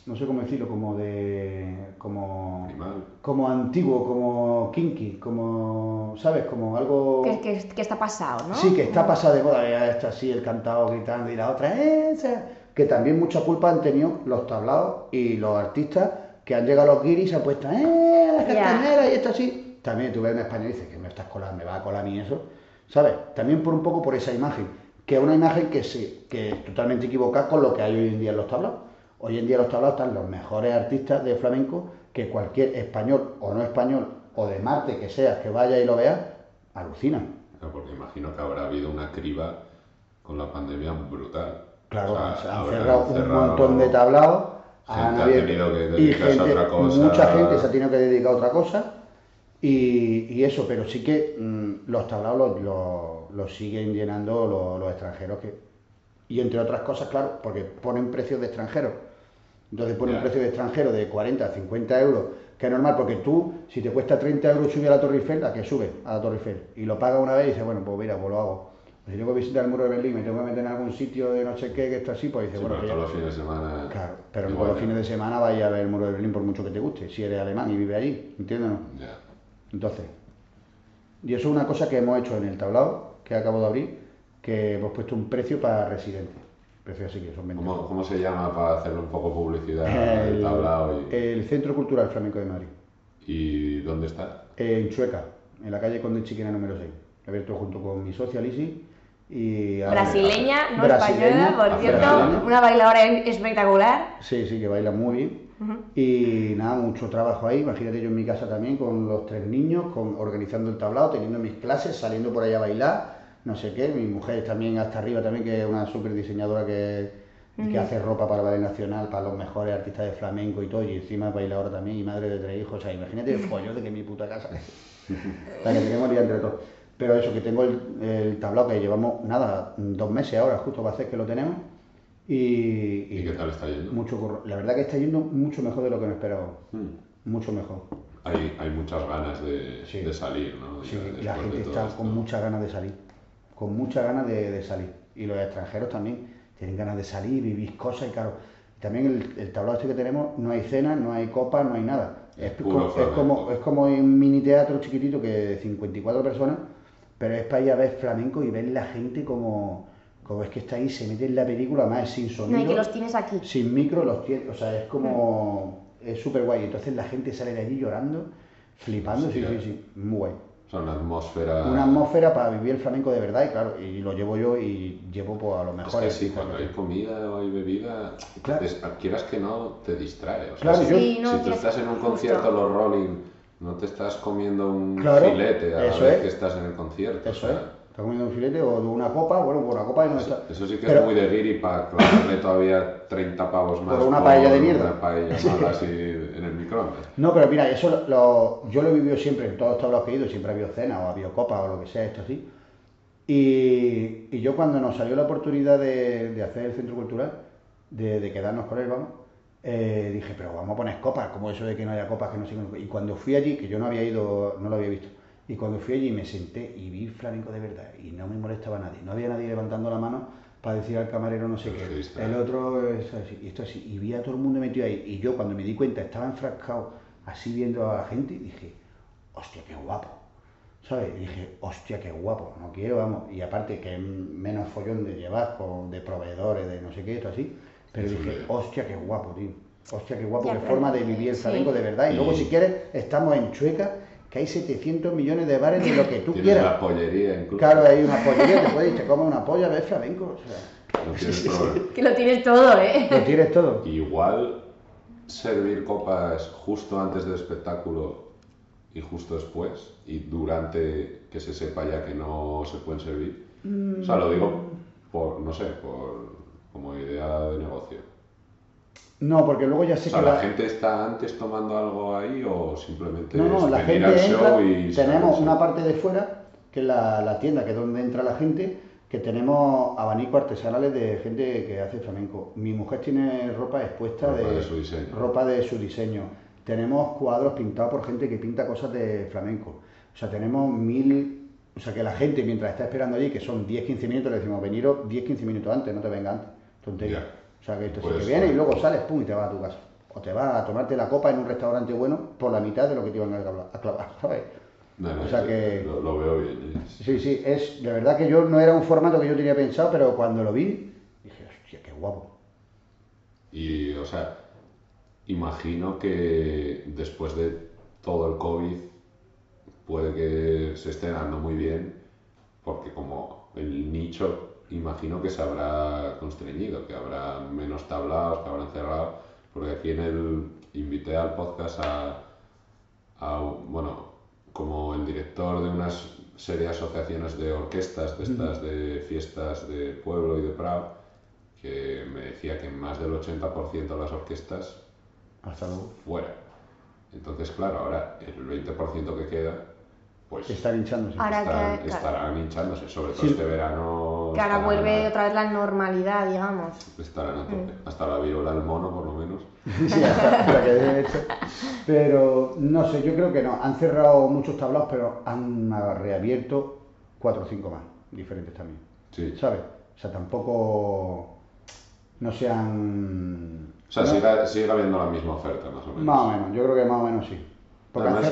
no sé cómo decirlo, como de, como, Animal. como antiguo, como kinky, como, ¿sabes? Como algo... Que, que, que está pasado, ¿no? Sí, que está pasada de moda, ya está así, el cantado gritando y la otra, "Eh, esa", que también mucha culpa han tenido los tablados y los artistas que han llegado a los guiris y se han puesto, ¡eh, las castañeras! y esto así. También tú ves en España y dices que me estás colando, me va a colar ni eso, ¿sabes? También por un poco por esa imagen, que es una imagen que, sí, que es totalmente equivocada con lo que hay hoy en día en los tablados. Hoy en día en los tablados están los mejores artistas de flamenco que cualquier español o no español o de Marte que seas que vaya y lo vea, alucinan. Claro, Porque imagino que habrá habido una criba con la pandemia brutal. Claro, O sea, se han cerrado un montón de tablados. Gente han ha abierto- tenido que y dedicarse a gente- otra cosa. Mucha gente se ha tenido que dedicar a otra cosa. Y, y eso, pero sí que mm, los tablados los, los- los siguen llenando los, los extranjeros. que Y entre otras cosas, claro, porque ponen precios de extranjeros. Entonces ponen Ya. un precio de extranjero de 40 a 50 euros, que es normal, porque tú, si te cuesta 30 euros subir a la Torre Eiffel, ¿a qué sube a la Torre Eiffel? Y lo pagas una vez y dices, bueno, pues mira, pues lo hago. Si tengo que visitar el muro de Berlín, me tengo que meter en algún sitio de no sé qué, que está así, pues dices, Sí, bueno, pero todos los fines de semana. Claro, pero no igual, los fines de semana vaya a ver el muro de Berlín por mucho que te guste, si eres alemán y vive allí, ¿entiendes? Ya. Entonces, y eso es una cosa que hemos hecho en el tablado, que acabo de abrir, que hemos puesto un precio para residentes. Precio así que son 20 ¿Cómo, cómo se llama para hacerle un poco publicidad al el, tablao? Y, el Centro Cultural Flamenco de Madrid, ¿Y dónde está? en Chueca, en la calle Conde Chiquena número 6. Abierto junto con mi socia Lisi y... Brasileña, no Brasileña, española, por cierto. brasileña. Una bailadora espectacular. Sí, sí, que baila muy bien. Y nada, mucho trabajo ahí. Imagínate yo en mi casa también con los tres niños, con, organizando el tablado, teniendo mis clases, saliendo por ahí a bailar, no sé qué. Mi mujer también hasta arriba también, que es una súper diseñadora que, que hace ropa para Ballet Nacional, para los mejores artistas de flamenco y todo. Y encima es bailadora también y madre de tres hijos. O sea, imagínate el follón de que mi puta casa. la que tenemos ya entre todos. Pero eso, que tengo el, el tablado que llevamos, nada, dos meses ahora, justo va a hacer que lo tenemos. Y, ¿Y qué tal está yendo? mucho. La verdad que está yendo mucho mejor de lo que me esperaba. Hmm. Mucho mejor. Hay, hay muchas ganas de, Sí. de salir, ¿no? Sí, Ya la gente está esto. con muchas ganas de salir. Con muchas ganas de, de salir. Y los extranjeros también tienen ganas de salir, vivir cosas y claro. También el, el tablado este que tenemos, no hay cena, no hay copa, no hay nada. Es como, es como un mini teatro chiquitito que de 54 personas, pero es para ir a ver flamenco y ver la gente como, como es que está ahí, se mete en la película, más es sin sonido. No, y que los tienes aquí. sin micro los tiene, o sea, es como, es súper guay. Entonces la gente sale de allí llorando, flipando, sí, sí, sí, muy guay. O sea, una atmósfera... Una atmósfera para vivir el flamenco de verdad y claro, y lo llevo yo y llevo pues, a lo Es mejor. que sí, cuando hay comida o hay bebida, Claro. es- quieras que no, te distrae. O sea, Claro, si, yo- Sí, no, si tú tienes- estás en un justo. concierto, los Rolling, no te estás comiendo un Claro, filete a la vez es. que estás en el concierto. o Eso sea, es. Está comiendo un filete o de una copa, bueno, por una copa y no está. Eso sí que Pero- es muy de guiri para clavarle todavía 30 pavos más Por una paella de mierda. Una paella mala así en el microondas. No, pero mira, eso lo, lo- yo lo he vivido siempre en todos los que he ido, siempre ha habido cena o ha habido copa o lo que sea, esto así. Y, y yo cuando nos salió la oportunidad de, de hacer el centro cultural, de, de quedarnos con él, vamos, eh, dije, pero vamos a poner copas, como eso de que no haya copas, que no sé qué. Y cuando fui allí, que yo no había ido, no lo había visto, y cuando fui allí me senté y vi flamenco de verdad, y no me molestaba nadie, no había nadie levantando la mano para decir al camarero no sé qué. El otro es así, y esto así, y vi a todo el mundo metido ahí, y yo cuando me di cuenta estaba enfrascado así viendo a la gente, y dije, hostia, qué guapo. ¿Sabes? Y dije, hostia, qué guapo, no quiero, vamos. Y aparte que es menos follón de llevar, con, de proveedores, de no sé qué, esto así. Pero Eso dije, hostia, qué guapo, tío. Hostia, qué guapo, Ya, qué pero- forma de vivir el sí. flamenco de verdad. Y luego, si quieres, estamos en Chueca, que hay 700 millones de bares de lo que tú quieras. pollería incluso. Claro, hay una pollería, te puedes ir, te comes una polla, ves flamenco. O sea, tienes problema. Que lo tienes todo, ¿eh? lo tienes todo. Igual servir copas justo antes del espectáculo y justo después y durante que se sepa ya que no se pueden servir. O sea, lo digo por, no sé, por como idea de negocio. No, porque luego ya O sé sea, que ¿la la- gente está antes tomando algo ahí o simplemente No, no, la venir gente entra, show y tenemos una parte de fuera, que es la, la tienda, que es donde entra la gente, que tenemos abanicos artesanales de gente que hace flamenco. Mi mujer tiene ropa expuesta Ropa de, de su diseño. ropa de su diseño. Tenemos cuadros pintados por gente que pinta cosas de flamenco. O sea, tenemos mil... O sea, que la gente mientras está esperando allí, que son 10-15 minutos, le decimos, veniros 10-15 minutos antes, no te venga antes. Tontería. O sea, que esto sí Pues, que viene y luego sales, pum, y te vas a tu casa. O te vas a tomarte la copa en un restaurante bueno por la mitad de lo que te iban a clavar, ¿sabes? No, no, o sea sí, que- lo, lo veo bien. ¿eh? Sí, sí, es de verdad que yo no era un formato que yo tenía pensado, pero cuando lo vi, dije, hostia, qué guapo. Y, o sea, imagino que después de todo el COVID puede que se esté dando muy bien, porque como el nicho, imagino que se habrá constreñido, que habrá menos tablados, que habrán cerrado, porque aquí en el invité al podcast a, a, bueno, como el director de unas serie de asociaciones de orquestas, de estas de fiestas de pueblo y de Prado, que me decía que más del 80% de las orquestas Hasta luego. fuera. Entonces, claro, ahora el 20% que queda, pues Están hinchándose. Ahora estarán, que- estarán hinchándose, sobre todo Sí. este verano. Que ahora vuelve a- otra vez la normalidad, digamos. Estarán a tope. Mm. Hasta la viruela del mono, por lo menos. Sí, hasta la que debe esto. Pero no sé, yo creo que no. Han cerrado muchos tablados, pero han reabierto cuatro o cinco más, diferentes también. Sí. ¿Sabes? O sea, tampoco no se han... O sea, no- sigue, sigue habiendo la misma oferta, más o menos. Más o menos, yo creo que más o menos sí. Porque Además-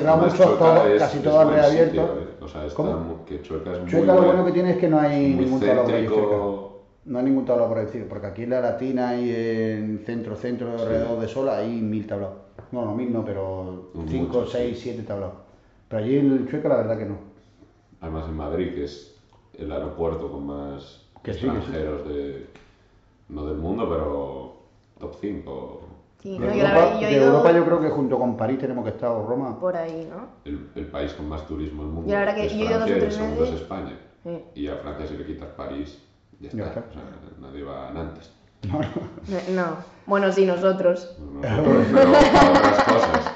todos- es- casi han buen reabierto. sitio, ¿eh? O sea, está que Chueca es muy Chueca lo buen- bueno que tiene es que no hay ningún tablao por ahí cerca. céntrico. No hay ningún tablao por cerca, porque aquí en la Latina y en centro, centro, alrededor de Sola hay mil tablaos. No, no, mil no, pero cinco, sí. seis, siete tablaos. Pero allí en el Chueca la verdad que no. Además en Madrid, que es el aeropuerto con más Que sí, que sí. extranjeros de, no del mundo, pero top 5. Sí, no, yo, Europa, yo de ido Europa yo creo que junto con París tenemos que estar, o Roma. por ahí, ¿no? El, el país con más turismo del mundo Yo la verdad que es yo he ido dos o y el tres segundo es veces. España. Sí. Y a Francia si le quitas París, ya está. Ya está. O sea, nadie va a Nantes. No, no. Bueno, sí, nosotros. No, no, pero, para otras cosas,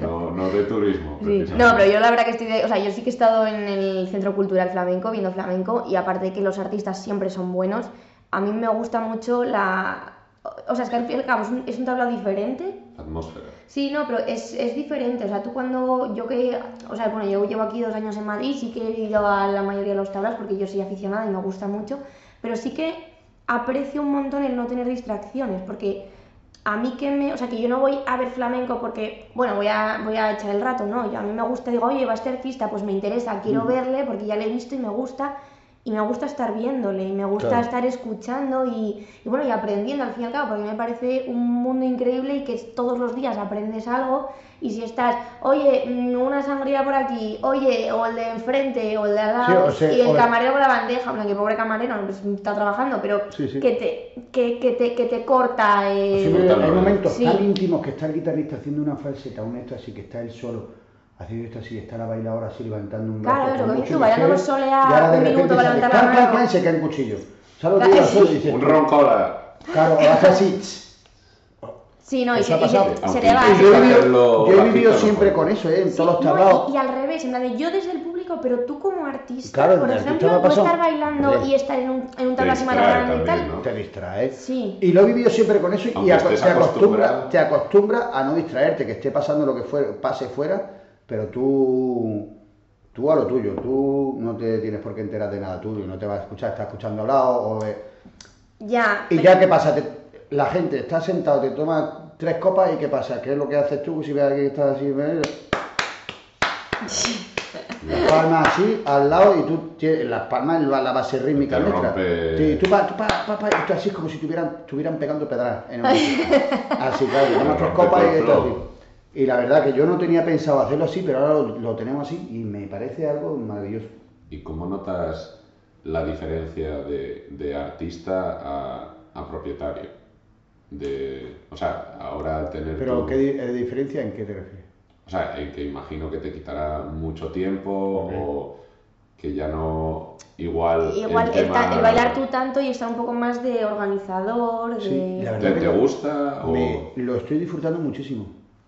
no, no de turismo. Sí. precisamente. No, pero yo la verdad que estoy de, o sea, yo sí que he estado en el Centro Cultural Flamenco viendo flamenco y aparte de que los artistas siempre son buenos, a mí me gusta mucho la o sea, es que al fin y al cabo es un, es un tablao diferente. Atmósfera. Sí, no, pero es, es diferente. O sea, tú cuando. Yo que. O sea, bueno, yo llevo aquí dos años en Madrid, sí que he ido a la mayoría de los tablas porque yo soy aficionada y me gusta mucho. Pero sí que aprecio un montón el no tener distracciones. Porque a mí que me. O sea, que yo no voy a ver flamenco porque. Bueno, voy a, voy a echar el rato, ¿no? Yo, a mí me gusta, digo, oye, va a este artista, pues me interesa, quiero verle porque ya le he visto y me gusta. Y me gusta estar viéndole, y me gusta Claro. estar escuchando y, y bueno, y aprendiendo al fin y al cabo, porque me parece un mundo increíble y que todos los días aprendes algo. Y si estás, oye, mm, una sangría por aquí, oye, o el de enfrente, o el de al lado, Sí, o sea, y el o- camarero con la bandeja, bueno, que pobre camarero, pues está trabajando, pero Sí, sí. Que, te, que, que, te, que te corta. eh, hay ¿no? momentos Sí. tan íntimos que está el guitarrista haciendo una falseta, un esto así, que está él solo haciendo esto así, está la bailadora así levantando un Claro, brazo. con que mucho tú, bailando los soleá y ahora de un repente minuto para levantar la mano. clan, y se cae un cuchillo. Claro, suelo y sí. dice, Un roncola. claro, hace así. Sí, no, y se, y se- le va. Y yo he vivido, yo he vivido siempre con eso, ¿eh? en Sí, todos los no, tablaos. y, y al revés, en plan de yo desde el público pero tú como artista, Claro, por ejemplo, pasado- estar bailando y estar en un, en un tabla así y tal. ¿no? Te distraes. Sí. Y lo he vivido siempre con eso y Aunque aco- estés te acostumbra, te acostumbra a no distraerte, que esté pasando lo que fuera, pase fuera, pero tú, tú a lo tuyo, tú no te tienes por qué enterar de nada tuyo, no te vas a escuchar, estás escuchando al lado, o, eh, Ya. y ya qué pasa, Te- la gente está sentado, te toma tres copas y qué pasa, qué es lo que haces tú si ves a alguien que está así, las palmas así al lado y tú tienes las palmas en la base rítmica Te nuestra. rompe- Sí, tú pa, tú pa, pa, pa, y tú así como si estuvieran, estuvieran pegando pedras en el Así, claro, tomas tres copas y esto así. Y la verdad que yo no tenía pensado hacerlo así, pero ahora lo, lo tenemos así y me parece algo maravilloso. ¿Y cómo notas la diferencia de, de artista a, a propietario? De, o sea, ahora al tener Pero tu- ¿qué di- eh, diferencia en qué te refieres? O sea, en que imagino que te quitará mucho tiempo Ok. o que ya no igual Igual el el, tema- ta- el bailar tú tanto y estar un poco más de organizador, de... Sí, la ¿Te, que te gusta o Me- lo estoy disfrutando muchísimo.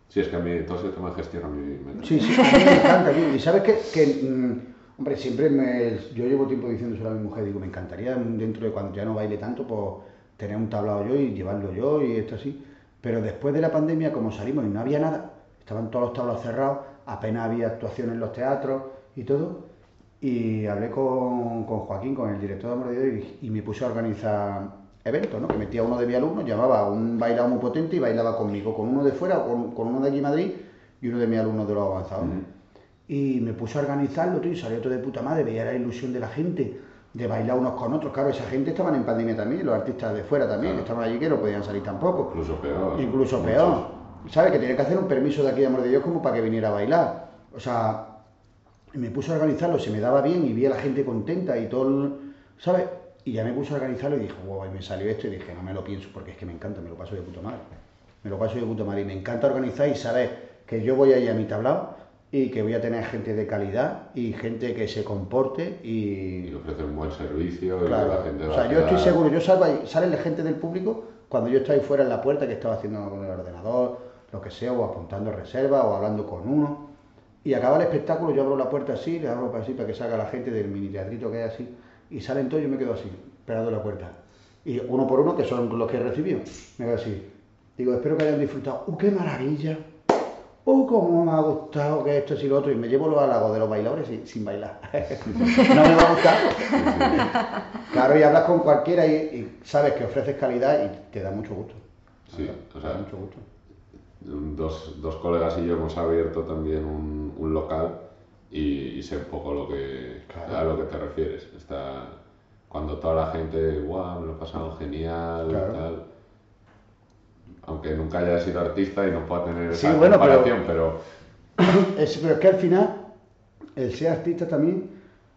Sí es que a mí todo ese tema de gestión a mí me Sí, sí, a mí me encanta. Y sabes que, que, mm, hombre, siempre me, yo llevo tiempo diciéndoselo a mi mujer, digo, me encantaría dentro de cuando ya no baile tanto, pues tener un tablado yo y llevarlo yo y esto así. Pero después de la pandemia, como salimos y no había nada, estaban todos los tablados cerrados, apenas había actuaciones en los teatros y todo. Y hablé con, con Joaquín, con el director de Amor de Dios, y, y me puse a organizar eventos, ¿no? Que metía a uno de mi alumno, llamaba a un bailado muy potente y bailaba conmigo, con uno de fuera, o con, con uno de aquí Madrid y uno de mis alumnos de los avanzados. Y me puse a organizarlo, tío, y salió todo de puta madre, veía la ilusión de la gente, de bailar unos con otros. Claro, esa gente estaban en pandemia también, los artistas de fuera también, Claro. que estaban allí que no podían salir tampoco. incluso peor Incluso muchos. peor. ¿Sabes? Que tenía que hacer un permiso de aquí de Amor de Dios como para que viniera a bailar. O sea, me puse a organizarlo, se me daba bien y vi a la gente contenta y todo, el- ¿sabes? Y ya me puse a organizarlo y dije, wow, y me salió esto y dije, no me lo pienso porque es que me encanta, me lo paso de puta madre. Me lo paso de puta madre y me encanta organizar y saber que yo voy ahí a mi tablado y que voy a tener gente de calidad y gente que se comporte y, y ofrecer un buen servicio y Claro, la gente o va sea, a yo estoy seguro, yo salgo ahí, sale la gente del público cuando yo estoy fuera en la puerta que estaba haciendo con el ordenador, lo que sea, o apuntando reservas o hablando con uno. Y acaba el espectáculo, yo abro la puerta así, le abro para así para que salga la gente del mini teatrito que hay así, y salen todos y yo me quedo así, esperando la puerta. Y uno por uno, que son los que he recibido, me quedo así. Digo, espero que hayan disfrutado. ¡Uh, qué maravilla! ¡Uh, cómo me ha gustado que esto y lo otro! Y me llevo los halagos de los bailadores sin, sin bailar. no me va a gustar. Claro, y hablas con cualquiera y, y sabes que ofreces calidad y te da mucho gusto. Sí, Te o da sea, mucho gusto. dos, dos colegas y yo hemos abierto también un, un local y, y sé un poco lo que, Claro. a lo que te refieres. Está, cuando toda la gente, guau, me lo he pasado genial, Claro. tal. Aunque nunca haya sido artista y no pueda tener Sí, esa bueno, pero- comparación, pero, Es- pero es que al final, el ser artista también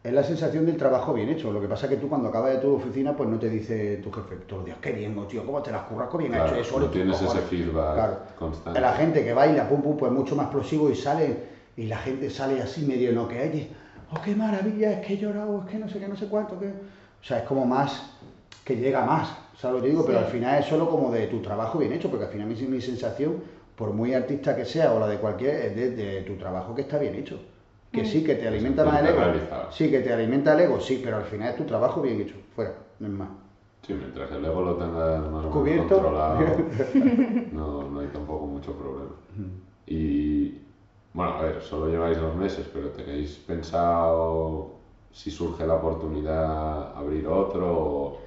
es la sensación del trabajo bien hecho. Lo que pasa es que tú cuando acabas de tu oficina, pues no te dice tu jefe todos los días, qué bien, tío, cómo te las curras, qué bien Claro, hecho eso. no tienes ese cojones". feedback Claro. constante. La gente que baila, pum, pum, pues mucho más explosivo y sale, y la gente sale así medio en lo que hay. Oh, qué maravilla, es que he llorado, es que no sé qué, no sé cuánto. Que... O sea, es como más, que llega más, ¿sabes lo que digo? Pero Sí. al final es solo como de tu trabajo bien hecho, porque al final mi, mi sensación, por muy artista que sea o la de cualquier, es de, de tu trabajo que está bien hecho. Que sí, que te alimenta más el ego. realizado. Sí, que te alimenta el ego, sí, pero al final es tu trabajo bien hecho. Fuera, no es más. sí, mientras el ego lo tengas más o menos controlado, no, no hay tampoco mucho problema. Y bueno, a ver, solo lleváis dos meses, pero ¿tenéis pensado si surge la oportunidad abrir otro o,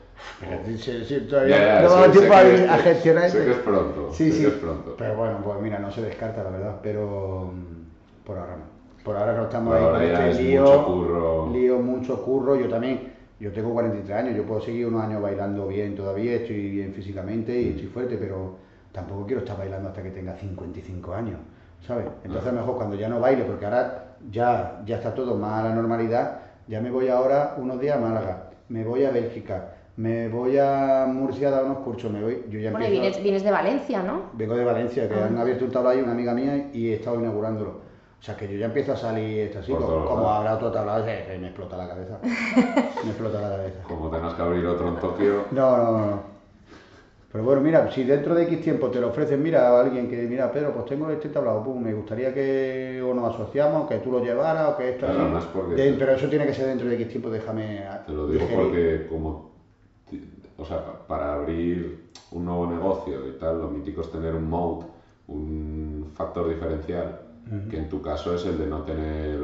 sí, sí, sí, Ya, todavía ya, no sé- da sé tiempo a, gestionar sé esto. que es pronto, Sí, sí. que es pronto. Pero bueno, pues mira, no se descarta la verdad, pero mm, por ahora no. Por ahora no estamos ahí con ya este es lío, mucho curro. lío, mucho curro. Yo también, yo tengo 43 años, yo puedo seguir unos años bailando bien todavía, estoy bien físicamente Mm. y estoy fuerte, pero tampoco quiero estar bailando hasta que tenga 55 años, ¿sabes? Entonces a lo mejor cuando ya no baile, porque ahora ya, ya está todo más a la normalidad, ya me voy ahora unos días a Málaga, me voy a Bélgica, me voy a Murcia a dar unos cursos, me voy, yo ya Bueno, y empiezo... vienes, vienes de Valencia, ¿no? Vengo de Valencia, que Ah. han abierto un tablado ahí, una amiga mía, y he estado inaugurándolo. O sea que yo ya empiezo a salir esto así, como, como habrá otro tablado, me explota la cabeza. me explota la cabeza. Como tengas que abrir otro en Tokio, No, no, no. Pero bueno, mira, si dentro de X tiempo te lo ofrecen, mira, a alguien que, mira, Pedro, pues tengo este tablado, pum, me gustaría que o nos asociamos, que tú lo llevaras, o que esto Claro, más pero eso tiene que ser dentro de X tiempo, déjame... Te lo digo digerir. porque como, o sea, pa- para abrir un nuevo negocio y tal, lo mítico es tener un mode, un factor diferencial, que en tu caso es el de no tener,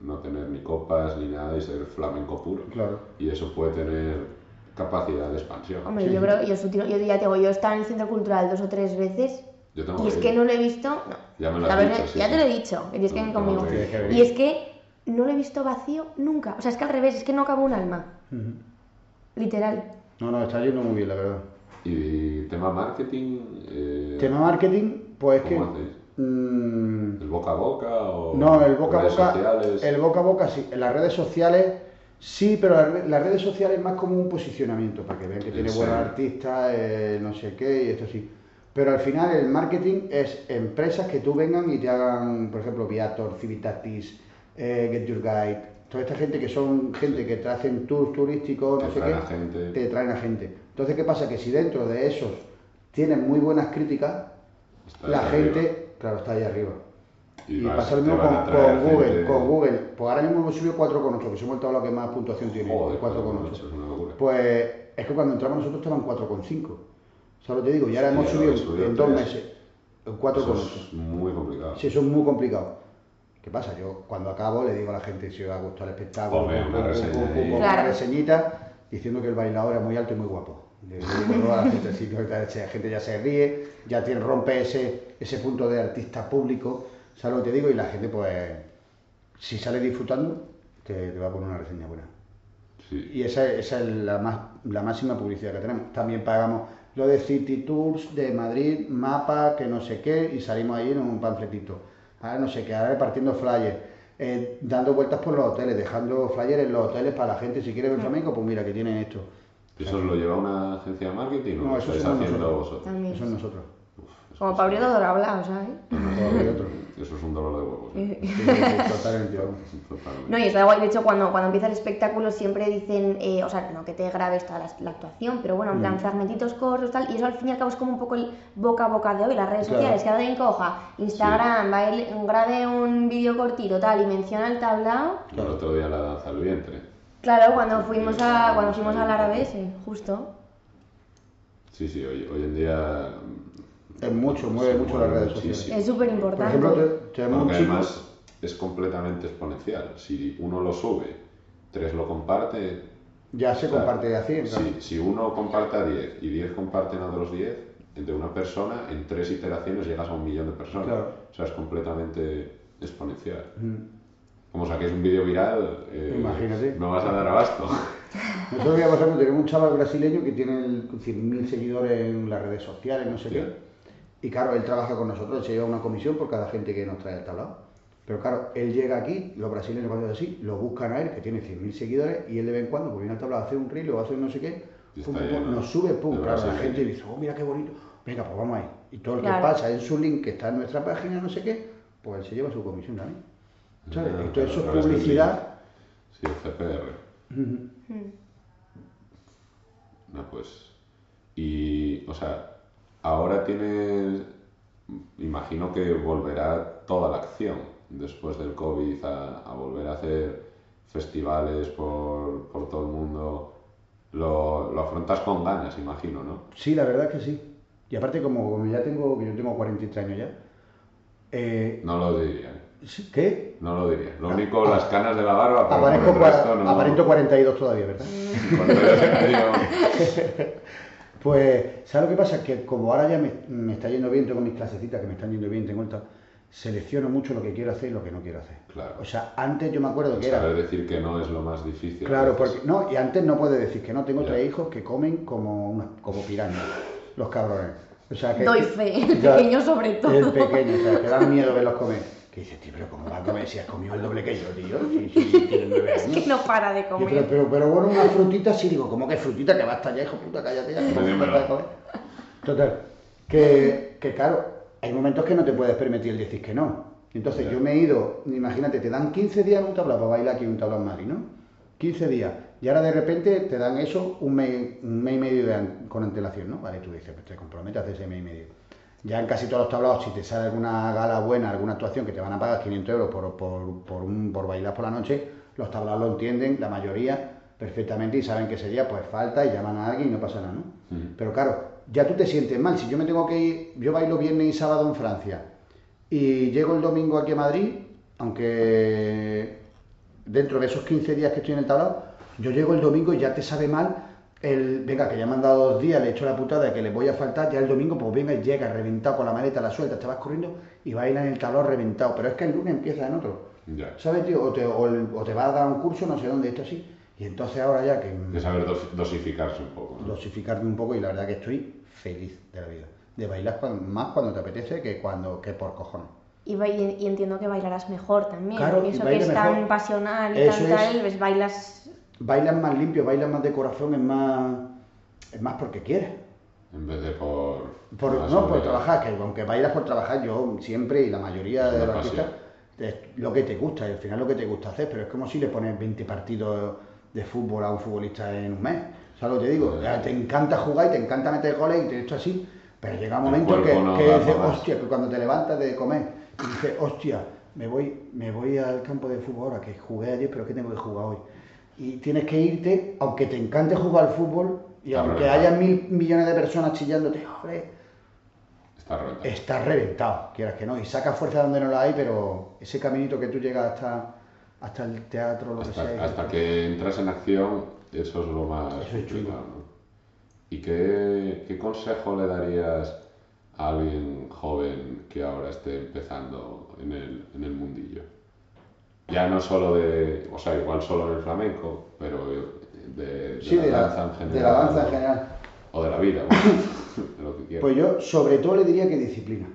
no tener ni copas ni nada y ser flamenco puro. Claro. Y eso puede tener capacidad de expansión. Hombre, Sí, yo creo, yo, yo ya te digo, yo he estado en el centro cultural dos o tres veces Yo tengo y es que que no lo he visto. No. Ya me lo has dicho, sí, ya sí. te lo he dicho, que tienes que No, conmigo. no, que. Y es que no lo he visto vacío nunca. O sea, es que al revés, es que no cabe un alma. Literal. No, no, está yendo muy bien, la verdad. Y tema marketing, eh, Tema marketing, pues es que... ¿cómo hacéis? mm, ¿El boca a boca o No, el boca a redes boca, sociales? el boca a boca sí, en las redes sociales sí, pero las, las redes sociales es más como un posicionamiento, para que vean que tiene buenos artistas, eh, no sé qué, y esto sí. Pero al final el marketing es empresas que tú vengan y te hagan, por ejemplo, Viator, Civitatis, eh, Get Your Guide, toda esta gente que son gente que te hacen tours turísticos, no Te sé traen qué, a gente. te traen a gente. Entonces, ¿qué pasa? Que si dentro de esos tienen muy buenas críticas, Está la gente, arriba. claro, está ahí arriba. Y Y, vas- pasa lo mismo con, Google, gente- con Google. Pues ahora mismo hemos subido 4,8, que somos todo lo que más puntuación tiene, Joder, 4,8. eso es una locura. Pues es que cuando entramos nosotros estaban 4,5. Solo te digo, y ahora Sí, hemos subido en dos meses, en Eso 4,8. es muy complicado. Sí, eso es muy complicado. ¿Qué pasa? Yo cuando acabo le digo a la gente si os ha gustado el espectáculo, Hombre, una reseña Claro. una reseñita diciendo que el bailador es muy alto y muy guapo. A la gente, sí, la gente ya se ríe, ya tiene, rompe ese, ese punto de artista público, ¿sabes lo que te digo? Y la gente, pues, si sale disfrutando, te, te va a poner una reseña buena. Sí. Y esa, esa es la, más, la máxima publicidad que tenemos. También pagamos lo de City Tours de Madrid, mapa, que no sé qué, y salimos ahí en un panfletito. Ahora no sé qué, ahora repartiendo flyers, eh, dando vueltas por los hoteles, dejando flyers en los hoteles para la gente, si quiere ver flamenco, pues mira que tienen esto. ¿Eso lo lleva una agencia de marketing o No, lo eso haciendo nosotros. vosotros? También. Eso es nosotros. Uf, eso Como es- para abrir todo hablado, ¿sabes? Todo otro. Eso es un dolor de huevos. ¿eh? Sí, sí, sí, totalmente. No, y está guay. De hecho, cuando, cuando empieza el espectáculo siempre dicen, eh, o sea, no que te grabes toda la, la actuación, pero bueno, en Mm. plan fragmentitos cortos tal, y eso al fin y al cabo es como un poco el boca a boca de hoy, las redes Claro. sociales, que alguien coja Instagram, baile- grabe un vídeo cortito tal y menciona el tablao. El otro día la danza al vientre. Claro, cuando fuimos a cuando fuimos al árabe, sí, justo. Sí, sí, hoy, hoy en día... Es mucho, mueve se mucho las redes sociales. Es súper Por importante. ejemplo, te- chico... además es completamente exponencial. Si uno lo sube, tres lo comparte... Ya se o sea, comparte a 100, claro. Si, si uno comparte a 10 y 10 comparten a otros 10, de una persona, en tres iteraciones llegas a un millón de personas. Claro. O sea, es completamente exponencial. Mm. Como saquéis un vídeo viral, eh, Imagínate. no vas a dar abasto. Nosotros, por ejemplo, tenemos un chaval brasileño que tiene el- 100.000 seguidores en las redes sociales, no sé Sí. qué. Y claro, él trabaja con nosotros, se lleva una comisión por cada gente que nos trae el tablado. Pero claro, él llega aquí, los brasileños cuando es así, lo buscan a él, que tiene 100.000 seguidores, y él de vez en cuando, pues viene al tablado a hacer un reel o a hacer no sé qué, pum, pum, nos sube, pum, claro, la gente dice, oh, mira qué bonito, venga, pues vamos ahí. Y todo el que pasa en su link, que está en nuestra página, no sé qué, pues él se lleva su comisión también. ¿Sabes? Entonces eso es publicidad. Sí, el CPR. Mm. No, pues. Y, o sea, ahora tienes. Imagino que volverá toda la acción después del COVID a, a volver a hacer festivales por, por todo el mundo. Lo, lo afrontas con ganas, imagino, ¿no? Sí, la verdad es que sí. Y aparte, como, como ya tengo, yo tengo 43 años ya, eh, No lo diría. ¿qué? No lo diría. Lo único, las canas de la barba, pero Aparezco, por el resto no. aparento 42 todavía, ¿verdad? Pues, ¿sabes lo que pasa? Que como ahora ya me, me está yendo bien, tengo mis clasecitas que me están yendo bien, tengo el tal, selecciono mucho lo que quiero hacer y lo que no quiero hacer. Claro. O sea, antes yo me acuerdo que era... Saber decir que no es lo más difícil. Claro, porque no, y antes no puedes decir que no, tengo Ya. tres hijos que comen como, una- como pirañas, los cabrones. O sea, que, Doy fe, el pequeño sobre todo. El pequeño, o sea, que dan miedo verlos comer. Que dices, tío, pero ¿cómo va a comer si has comido el doble que yo, tío? Si, si tienes nueve Es años. que no para de pero, comer. pero, pero bueno, una frutita sí, digo, ¿cómo que frutita? Que va hasta allá, hijo puta, cállate ya. ¿cómo Dímelo. me vas a comer? Total, que, que claro, hay momentos que no te puedes permitir el decir que no. Entonces Ya. yo me he ido, imagínate, te dan 15 días en un tablao para bailar aquí en un tablao en Madrid, ¿no? 15 días. Y ahora de repente te dan eso un mes, un mes y medio de con antelación, ¿no? Vale, tú dices, pues te comprometes a hacer ese mes y medio. Ya en casi todos los tablados, si te sale alguna gala buena, alguna actuación que te van a pagar 500 euros por, por, por, un, por bailar por la noche, los tablados lo entienden, la mayoría, perfectamente y saben que ese día pues falta y llaman a alguien y no pasa nada, ¿no? Pero claro, ya tú te sientes mal. Si yo me tengo que ir, yo bailo viernes y sábado en Francia y llego el domingo aquí a Madrid, aunque dentro de esos 15 días que estoy en el tablado, yo llego el domingo y ya te sabe mal el, venga, que ya me han dado dos días, le he hecho la putada de que le voy a faltar, ya el domingo, pues venga y llega reventado con la maleta, la suelta, te vas corriendo y bailas en el tablado reventado. Pero es que el lunes empieza en otro. ¿Sabes, tío? O te, o, te vas a dar un curso, no sé dónde, esto así. Y entonces ahora ya que... De saber dosificarse un poco. ¿no? Dosificarme un poco y la verdad que estoy feliz de la vida. De bailar más cuando te apetece que cuando que por cojones. Y, y, entiendo que bailarás mejor también. Claro, eso que es tan pasional y tan tal, pues bailas... Bailas más limpio, bailas más de corazón, es más... Es más porque quieres. En vez de por... por no, por trabajar, que aunque bailas por trabajar, yo siempre y la mayoría de los artistas, es lo que te gusta, y al final lo que te gusta hacer, pero es como si le pones 20 partidos de fútbol a un futbolista en un mes. ¿Sabes lo que te digo? te encanta jugar y te encanta meter goles y te esto así, pero llega un momento que, dices, hostia, que cuando te levantas de comer y dices, hostia, me voy, me voy al campo de fútbol ahora, que jugué ayer, pero que tengo que jugar hoy. Y tienes que irte, aunque te encante jugar al fútbol y aunque haya mil millones de personas chillándote, joder, está reventado. Está reventado, quieras que no, y saca fuerza donde no la hay, pero ese caminito que tú llegas hasta hasta el teatro, lo hasta, que sea. Hasta que entras en acción, eso es lo más ¿Y qué, consejo le darías a alguien joven que ahora esté empezando en el, en el mundillo? Ya no solo de, o sea, igual solo en el flamenco, pero de, la, danza en general. De la danza en general. O de la vida, lo que quieras. Pues yo, sobre todo, le diría que disciplina.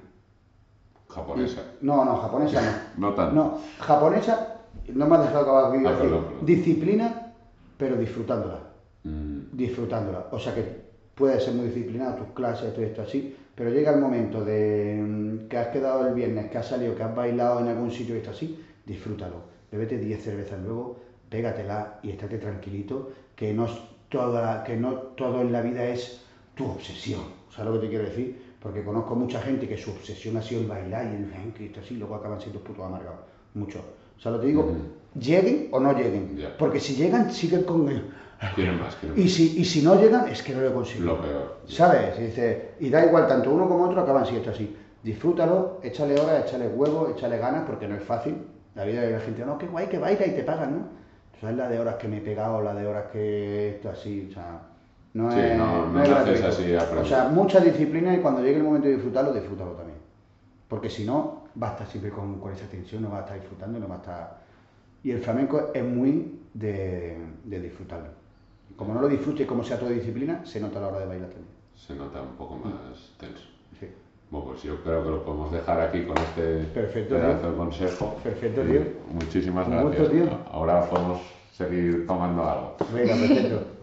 Japonesa. No, no, japonesa no. no tanto. No, japonesa no me has dejado acabar. Ah, disciplina, pero disfrutándola. Mm. Disfrutándola. O sea que puedes ser muy disciplinado, tus clases, todo esto así, pero llega el momento de mm, que has quedado el viernes, que has salido, que has bailado en algún sitio y esto así, disfrútalo. Bébete 10 cervezas luego, pégatela y estate tranquilito, que no, toda, que no todo en la vida es tu obsesión. ¿Sabes lo que te quiero decir? Porque conozco mucha gente que su obsesión ha sido el bailar y el que esto así, luego acaban siendo putos amargados. Muchos. O sea, lo te digo, lleguen o no lleguen. Porque si llegan, siguen con él. Quieren más, quieren y Si, y si no llegan, es que no lo consiguen. Lo peor. ¿Sabes? Y, dice, y da igual, tanto uno como otro acaban siendo así. Disfrútalo, échale horas, échale huevos, échale ganas, porque no es fácil. La vida de la gente, no, qué guay, que baila y te pagan, ¿no? ¿Sabes la de horas que me he pegado, la de horas que esto así? O sea, no es. No, no, es así O sea, mucha disciplina y cuando llegue el momento de disfrutarlo, disfrútalo también. Porque si no, va a estar siempre con, con, esa tensión, no va a estar disfrutando, no va a estar... Y el flamenco es muy de, de disfrutarlo. Como no lo disfrute como sea toda disciplina, se nota a la hora de bailar también. Se nota un poco más tenso. Bueno, pues yo creo que lo podemos dejar aquí con este Perfecto, pedazo de consejo. Perfecto, tío. Muchísimas gracias. Ahora podemos seguir tomando algo. Venga, perfecto.